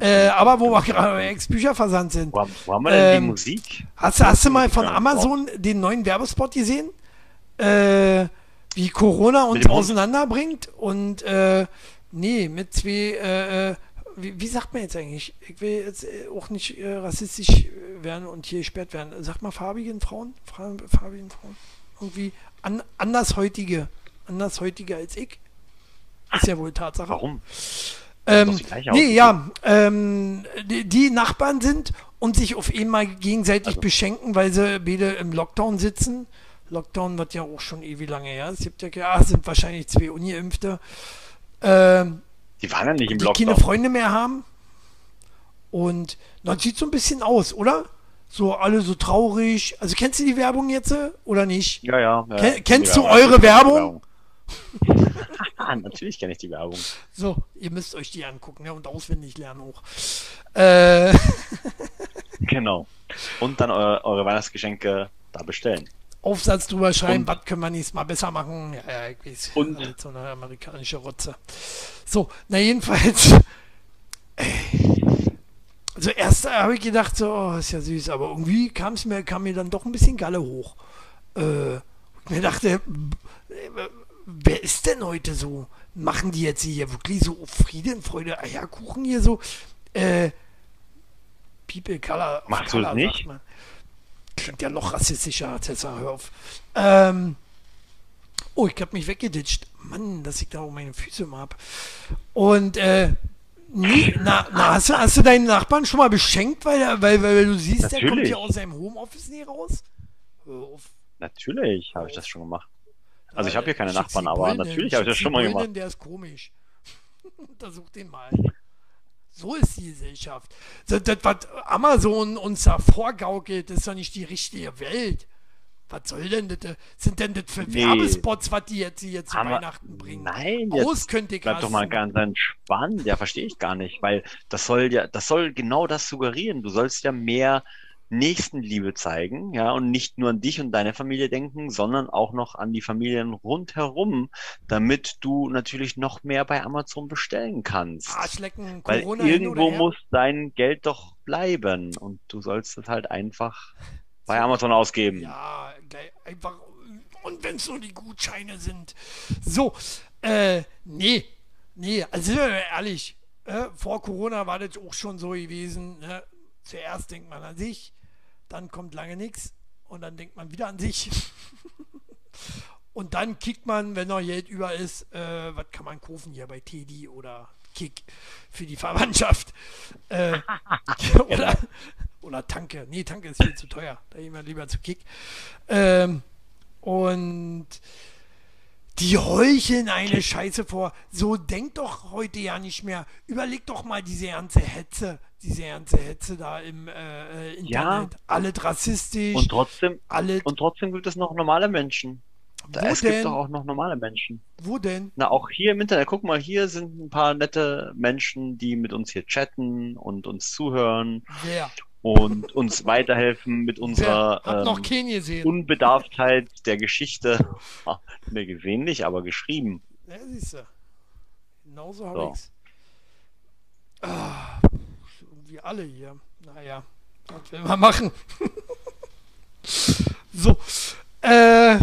Äh, aber wo wir gerade bei Ex-Bücherversand sind. Wo haben, wo haben wir denn Ähm, die Musik? Hast, du- hast du mal von Amazon den neuen Werbespot gesehen? Äh, wie Corona uns auseinanderbringt und äh, nee, mit zwei, äh, äh, wie, wie sagt man jetzt eigentlich? Ich will jetzt äh, auch nicht äh, rassistisch äh, werden und hier gesperrt werden. Sagt mal farbigen Frauen? Fra farbigen Frauen? Irgendwie an, andershäutige, andershäutige als ich. Ist ja wohl Tatsache. Warum? Ähm, nee, ja, ähm, die, die Nachbarn sind und sich auf einmal gegenseitig Also- beschenken, weil sie beide im Lockdown sitzen. Lockdown wird ja auch schon ewig lange her. Es gibt ja, ja sind wahrscheinlich zwei Ungeimpfte, ähm, Die waren ja nicht im die Lockdown. keine Freunde mehr haben. Und das sieht so ein bisschen aus, oder? So alle so traurig. Also kennst du die Werbung jetzt äh, oder nicht? Ja, ja. ja. Ken- kennst Die du eure Werbung? Werbung? Natürlich kenne ich die Werbung. So, ihr müsst euch die angucken ja, und auswendig lernen auch. Äh, Genau. Und dann eure, eure Weihnachtsgeschenke da bestellen. Aufsatz drüber schreiben, was können wir nächstes Mal besser machen. Ja, ja, ich weiß. Und- Halt so eine amerikanische Rotze. So, na jedenfalls. Also erst habe ich gedacht, so, oh, ist ja süß, aber irgendwie kam es mir, kam mir dann doch ein bisschen Galle hoch. Äh, ich mir dachte, äh, wer ist denn heute so? Machen die jetzt hier wirklich so Frieden, Freude, Eierkuchen hier so? Äh, People Color. Machst du das Color, nicht? Klingt ja noch rassistischer, Tessa, hör auf. Ähm, oh, ich hab mich weggeditscht. Mann, dass ich da auch meine Füße mal hab. Und, äh, nie, na, na hast, du, hast du deinen Nachbarn schon mal beschenkt, weil, weil, weil du siehst, der kommt Natürlich. hier aus seinem Homeoffice nie raus? Hör auf. Natürlich habe ich das schon gemacht. Also ich Ja, habe hier keine Nachbarn, aber natürlich habe ich das schon mal gemacht. Der ist komisch. Untersuch den mal. So ist die Gesellschaft. Das, das, was Amazon uns da vorgaukelt, das ist doch nicht die richtige Welt. Was soll denn das? Sind denn das für Nee. Werbespots, was die jetzt hier zu Aber- Weihnachten bringen? Nein, Aus jetzt könnte ich bleib doch mal ganz entspannt. Ja, verstehe ich gar nicht, weil das soll ja, das soll genau das suggerieren. Du sollst ja mehr Nächstenliebe zeigen, ja, und nicht nur an dich und deine Familie denken, sondern auch noch an die Familien rundherum, damit du natürlich noch mehr bei Amazon bestellen kannst. Arschlecken, Weil Corona hin irgendwo muss dein Geld doch bleiben und du sollst es halt einfach bei Amazon ausgeben. Ja, einfach. Und wenn es nur die Gutscheine sind. So, äh, nee, nee, also sind wir mal ehrlich, äh, vor Corona war das auch schon so gewesen. Ne? Zuerst denkt man an sich, dann kommt lange nichts und dann denkt man wieder an sich. und dann kickt man, wenn noch Geld über ist, äh, was kann man kaufen hier bei Teddy oder Kick für die Verwandtschaft. Äh, oder, oder Tanke. Nee, Tanke ist viel zu teuer. Da gehen wir lieber zu Kick. Ähm, und die heucheln eine Scheiße vor. So denkt doch heute ja nicht mehr. Überleg doch mal diese ganze Hetze, diese ganze Hetze da im äh, äh, Ja. Internet. Alle rassistisch, Und trotzdem, alle. und trotzdem gibt es noch normale Menschen. Da, es denn? gibt doch auch noch normale Menschen. Wo denn? Na, auch hier im Internet, guck mal, hier sind ein paar nette Menschen, die mit uns hier chatten und uns zuhören Wer? Und uns weiterhelfen mit unserer ähm. Unbedarftheit der Geschichte. Ne, gesehen nicht, aber geschrieben. Ja, siehst du. Genauso habe So. ich's. Ah, irgendwie alle hier. Naja, was will man machen? so. Äh,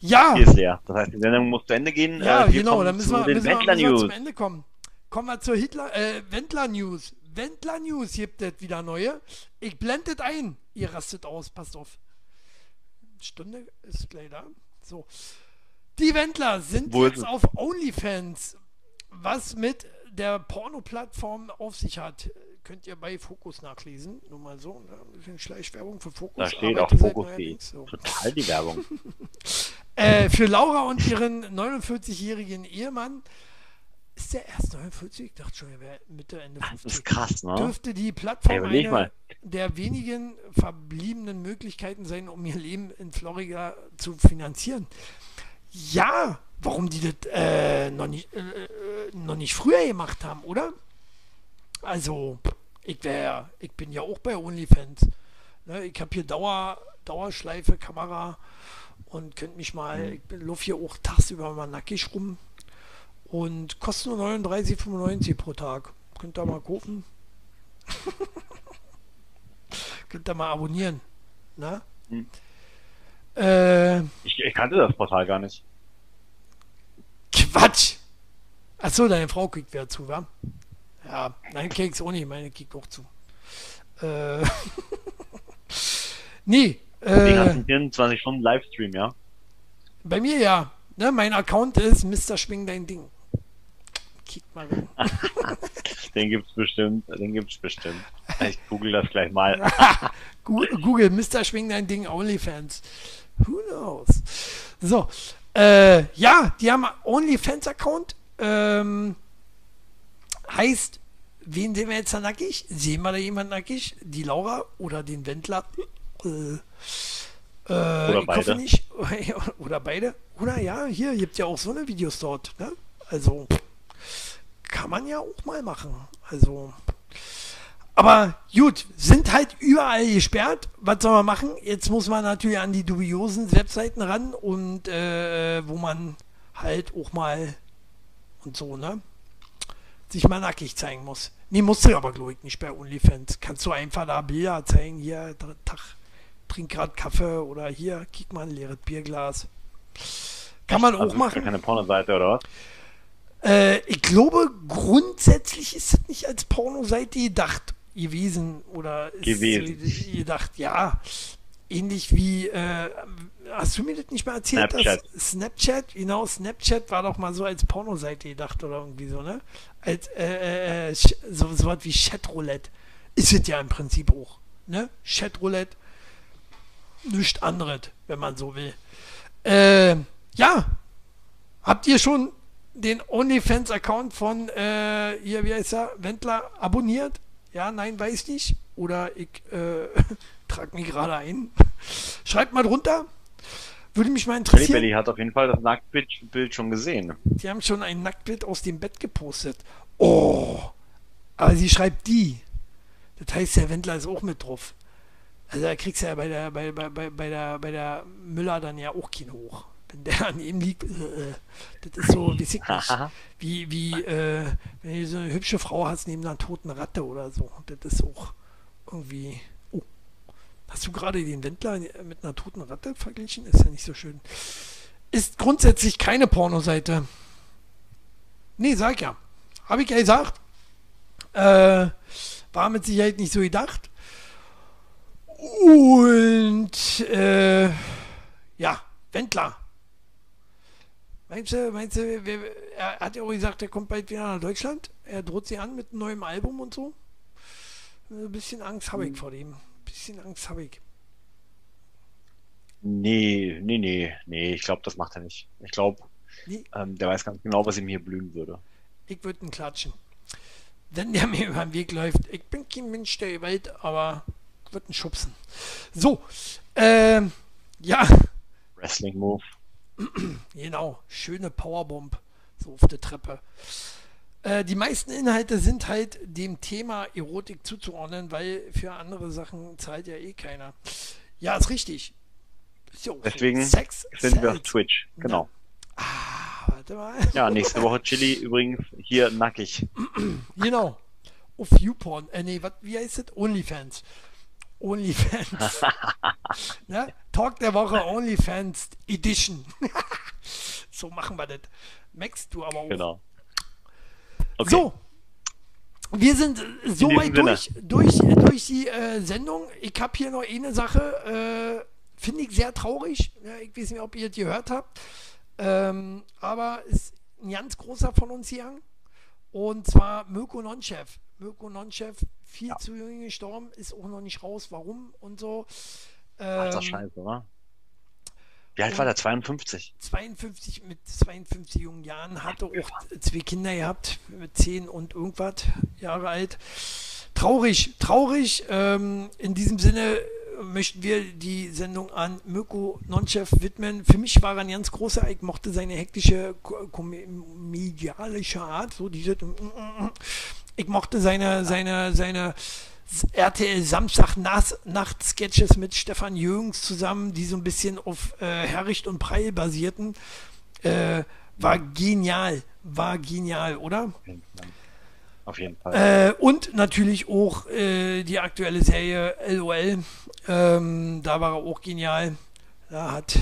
ja. Hier ist leer. Das heißt, die Sendung muss zu Ende gehen. Ja, Äh, genau, dann müssen wir, müssen wir, müssen wir zum Ende kommen. kommen wir zur Hitler, äh, Wendler News. Wendler News gibt es wieder neue. Ich blende das ein. Ihr rastet aus, passt auf. Stunde ist gleich da. So. Die Wendler sind Wo ist jetzt auf OnlyFans. Was mit der Porno-Plattform auf sich hat, könnt ihr bei Fokus nachlesen. Nur mal so. ne? Ein bisschen Schleichwerbung für Fokus. Da steht auch neuerdings so. Total die Werbung. Äh, für Laura und ihren 49-jährigen Ehemann ist der erst 49? Ich dachte schon, er wäre Mitte, Ende Das 50. ist krass, ne? Dürfte die Plattform Ey, überleg eine der wenigen verbliebenen Möglichkeiten sein, um ihr Leben in Florida zu finanzieren. Ja, warum die das äh, noch, nicht, äh, äh, noch nicht früher gemacht haben, oder? Also, ich wär, ich bin ja auch bei OnlyFans. Ne, ich habe hier Dauer, Dauerschleife, Kamera und könnt mich mal, ich laufe hier auch tagsüber mal nackig rum und kostet nur 39,95 pro Tag. Könnt ihr mal kaufen. könnt ihr mal abonnieren. Ne? Hm. Äh, Ich, ich kannte das Portal gar nicht. Quatsch! Achso, deine Frau kriegt wieder zu, wa? Ja, nein, Keks auch nicht, meine kriegt auch zu. Äh, nee, hast äh, einen 24 Stunden Livestream, ja? bei mir ja. Ne, mein Account ist Mr. Schwing dein Ding. Kick mal rein. Den gibt's bestimmt, den gibt's bestimmt. Ich google das gleich mal. Google, Mr. Schwing dein Ding, OnlyFans. Who knows? So, äh, ja, die haben OnlyFans-Account. Ähm, heißt, wen sehen wir jetzt da nackig? Sehen wir da jemand nackig? Die Laura oder den Wendler? Äh, äh, ich hoffe beide. nicht. Oder beide. Oder ja, hier gibt ja auch so eine Videos dort. Ne? Also, kann man ja auch mal machen. Also, aber gut, sind halt überall gesperrt. Was soll man machen? Jetzt muss man natürlich an die dubiosen Webseiten ran und äh, wo man halt auch mal und so, ne? Sich mal nackig zeigen muss. Nee, musst du aber, glaube ich, nicht bei OnlyFans. Kannst du einfach da Bilder zeigen, hier, Tag, trink gerade Kaffee oder hier, kick mal ein leeres Bierglas. Kann man auch Also, ist machen. keine Pornoseite oder was? Äh, ich glaube, grundsätzlich ist es nicht als Pornoseite gedacht gewesen oder ist Gewesen. gedacht, ja. Ähnlich wie, äh, hast du mir das nicht mal erzählt? Snapchat. Dass Snapchat, genau, Snapchat war doch mal so als Pornoseite gedacht oder irgendwie so, ne? Als, äh, äh, Sch- so, so was wie Chatroulette. Ist es ja im Prinzip auch, ne? Chatroulette, nichts anderes, wenn man so will. Äh, ja, Habt ihr schon den OnlyFans-Account von, äh, hier, wie heißt er, Wendler abonniert? Ja, nein, weiß nicht. Oder ich äh, trage mich gerade ein. Schreibt mal drunter. Würde mich mal interessieren. Belly hat auf jeden Fall das Nacktbild Bild schon gesehen. Die haben schon ein Nacktbild aus dem Bett gepostet. Oh, aber sie schreibt die. Das heißt, der Wendler ist auch mit drauf. Also da kriegst du ja bei der, bei, bei, bei, bei der, bei der Müller dann ja auch keinen hoch. Der an ihm liegt, äh, äh, das ist so, weiß ich nicht, wie, wie äh, wenn du so eine hübsche Frau hast neben einer toten Ratte oder so. Das ist auch irgendwie. Oh, hast du gerade den Wendler mit einer toten Ratte verglichen? Ist ja nicht so schön. Ist grundsätzlich keine Pornoseite. Nee, sag ja. Habe ich ja gesagt. Äh, war mit Sicherheit nicht so gedacht. Und äh, ja, Wendler. Meinst du, meinst du, wer, er hat ja auch gesagt, er kommt bald wieder nach Deutschland. Er droht sie an mit einem neuen Album und so. Ein bisschen Angst habe ich vor dem. Ein bisschen Angst habe ich. Nee, nee, nee, nee, ich glaube, das macht er nicht. Ich glaube, Nee. ähm, der weiß ganz genau, was ihm hier blühen würde. Ich würde ihn klatschen. Wenn der mir über den Weg läuft. Ich bin kein Mensch der Welt, aber ich würde ihn schubsen. So, ähm, ja, Wrestling Move. genau. Schöne Powerbomb. So auf der Treppe. Äh, die meisten Inhalte sind halt dem Thema Erotik zuzuordnen, weil für andere Sachen zahlt ja eh keiner. Ja, ist richtig. So. Deswegen Sex Sind wir auf. Twitch. Genau. Ah, warte mal. Ja, nächste Woche Chili übrigens hier nackig. Genau. Auf YouPorn. Äh, nee, wat, wie heißt das? OnlyFans. OnlyFans. ne? Talk der Woche OnlyFans Edition. so machen wir das. Max, du aber auch. Genau. Okay. So, wir sind so weit durch, durch, durch die äh, Sendung. Ich habe hier noch eine Sache, äh, finde ich sehr traurig. Ja, ich weiß nicht, ob ihr es gehört habt. Ähm, aber ist ein ganz großer von uns hier. Und zwar Mirko Nonchef. Mirko Nonchef, viel ja. zu jung gestorben, ist auch noch nicht raus, warum und so. Ähm, Ach, das scheiße, oder? Wie alt war der? 52? 52 mit 52 jungen Jahren, hatte auch zwei Kinder gehabt, mit 10 und irgendwas Jahre alt. Traurig, traurig. Ähm, in diesem Sinne möchten wir die Sendung an Mirko Nonchef widmen. Für mich war er ein ganz großer, ich mochte seine hektische, komedialische Art, so diese, ich mochte seine, seine, seine, RTL Samstag Nacht Sketches mit Stefan Jürgens zusammen, die so ein bisschen auf äh, Herricht und Preil basierten. Äh, war genial, war genial, oder? Auf jeden Fall. Äh, und natürlich auch äh, die aktuelle Serie LOL. Ähm, da war er auch genial. Da hat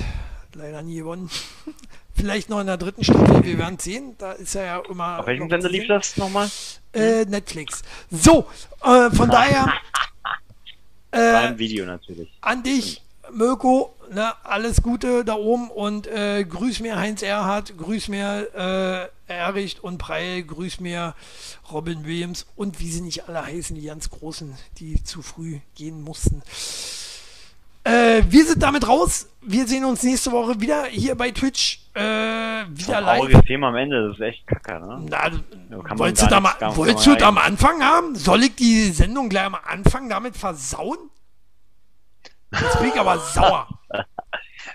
leider nie gewonnen. Vielleicht noch in der dritten Staffel, wir werden sehen. Da ist er ja immer. Auf welchem Sender lief das nochmal? Äh, Netflix. So, äh, von daher. Äh, Video natürlich. An dich, Mirko, ne, alles Gute da oben und äh, grüß mir Heinz Erhardt, grüß mir äh, Erricht und Preil, grüß mir Robin Williams und wie sie nicht alle heißen, die ganz Großen, die zu früh gehen mussten. Äh, wir sind damit raus. Wir sehen uns nächste Woche wieder hier bei Twitch. Äh, wieder live. Trauriges Thema am Ende, das ist echt kacke, ne? Na, wolltest du, da mal, wolltest du da am Anfang haben? Soll ich die Sendung gleich am Anfang damit versauen? Jetzt bin ich aber sauer.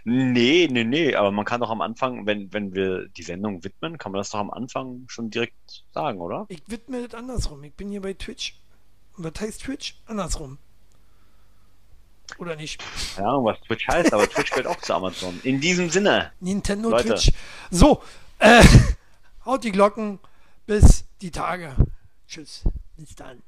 nee, nee, nee, aber man kann doch am Anfang, wenn, wenn wir die Sendung widmen, kann man das doch am Anfang schon direkt sagen, oder? Ich widme das andersrum. Ich bin hier bei Twitch. Und was heißt Twitch? Andersrum. Oder nicht? Keine Ahnung, was Twitch heißt, aber Twitch gehört auch zu Amazon. In diesem Sinne. Nintendo Leute. Twitch. So, äh, haut die Glocken. Bis die Tage. Tschüss. Bis dann.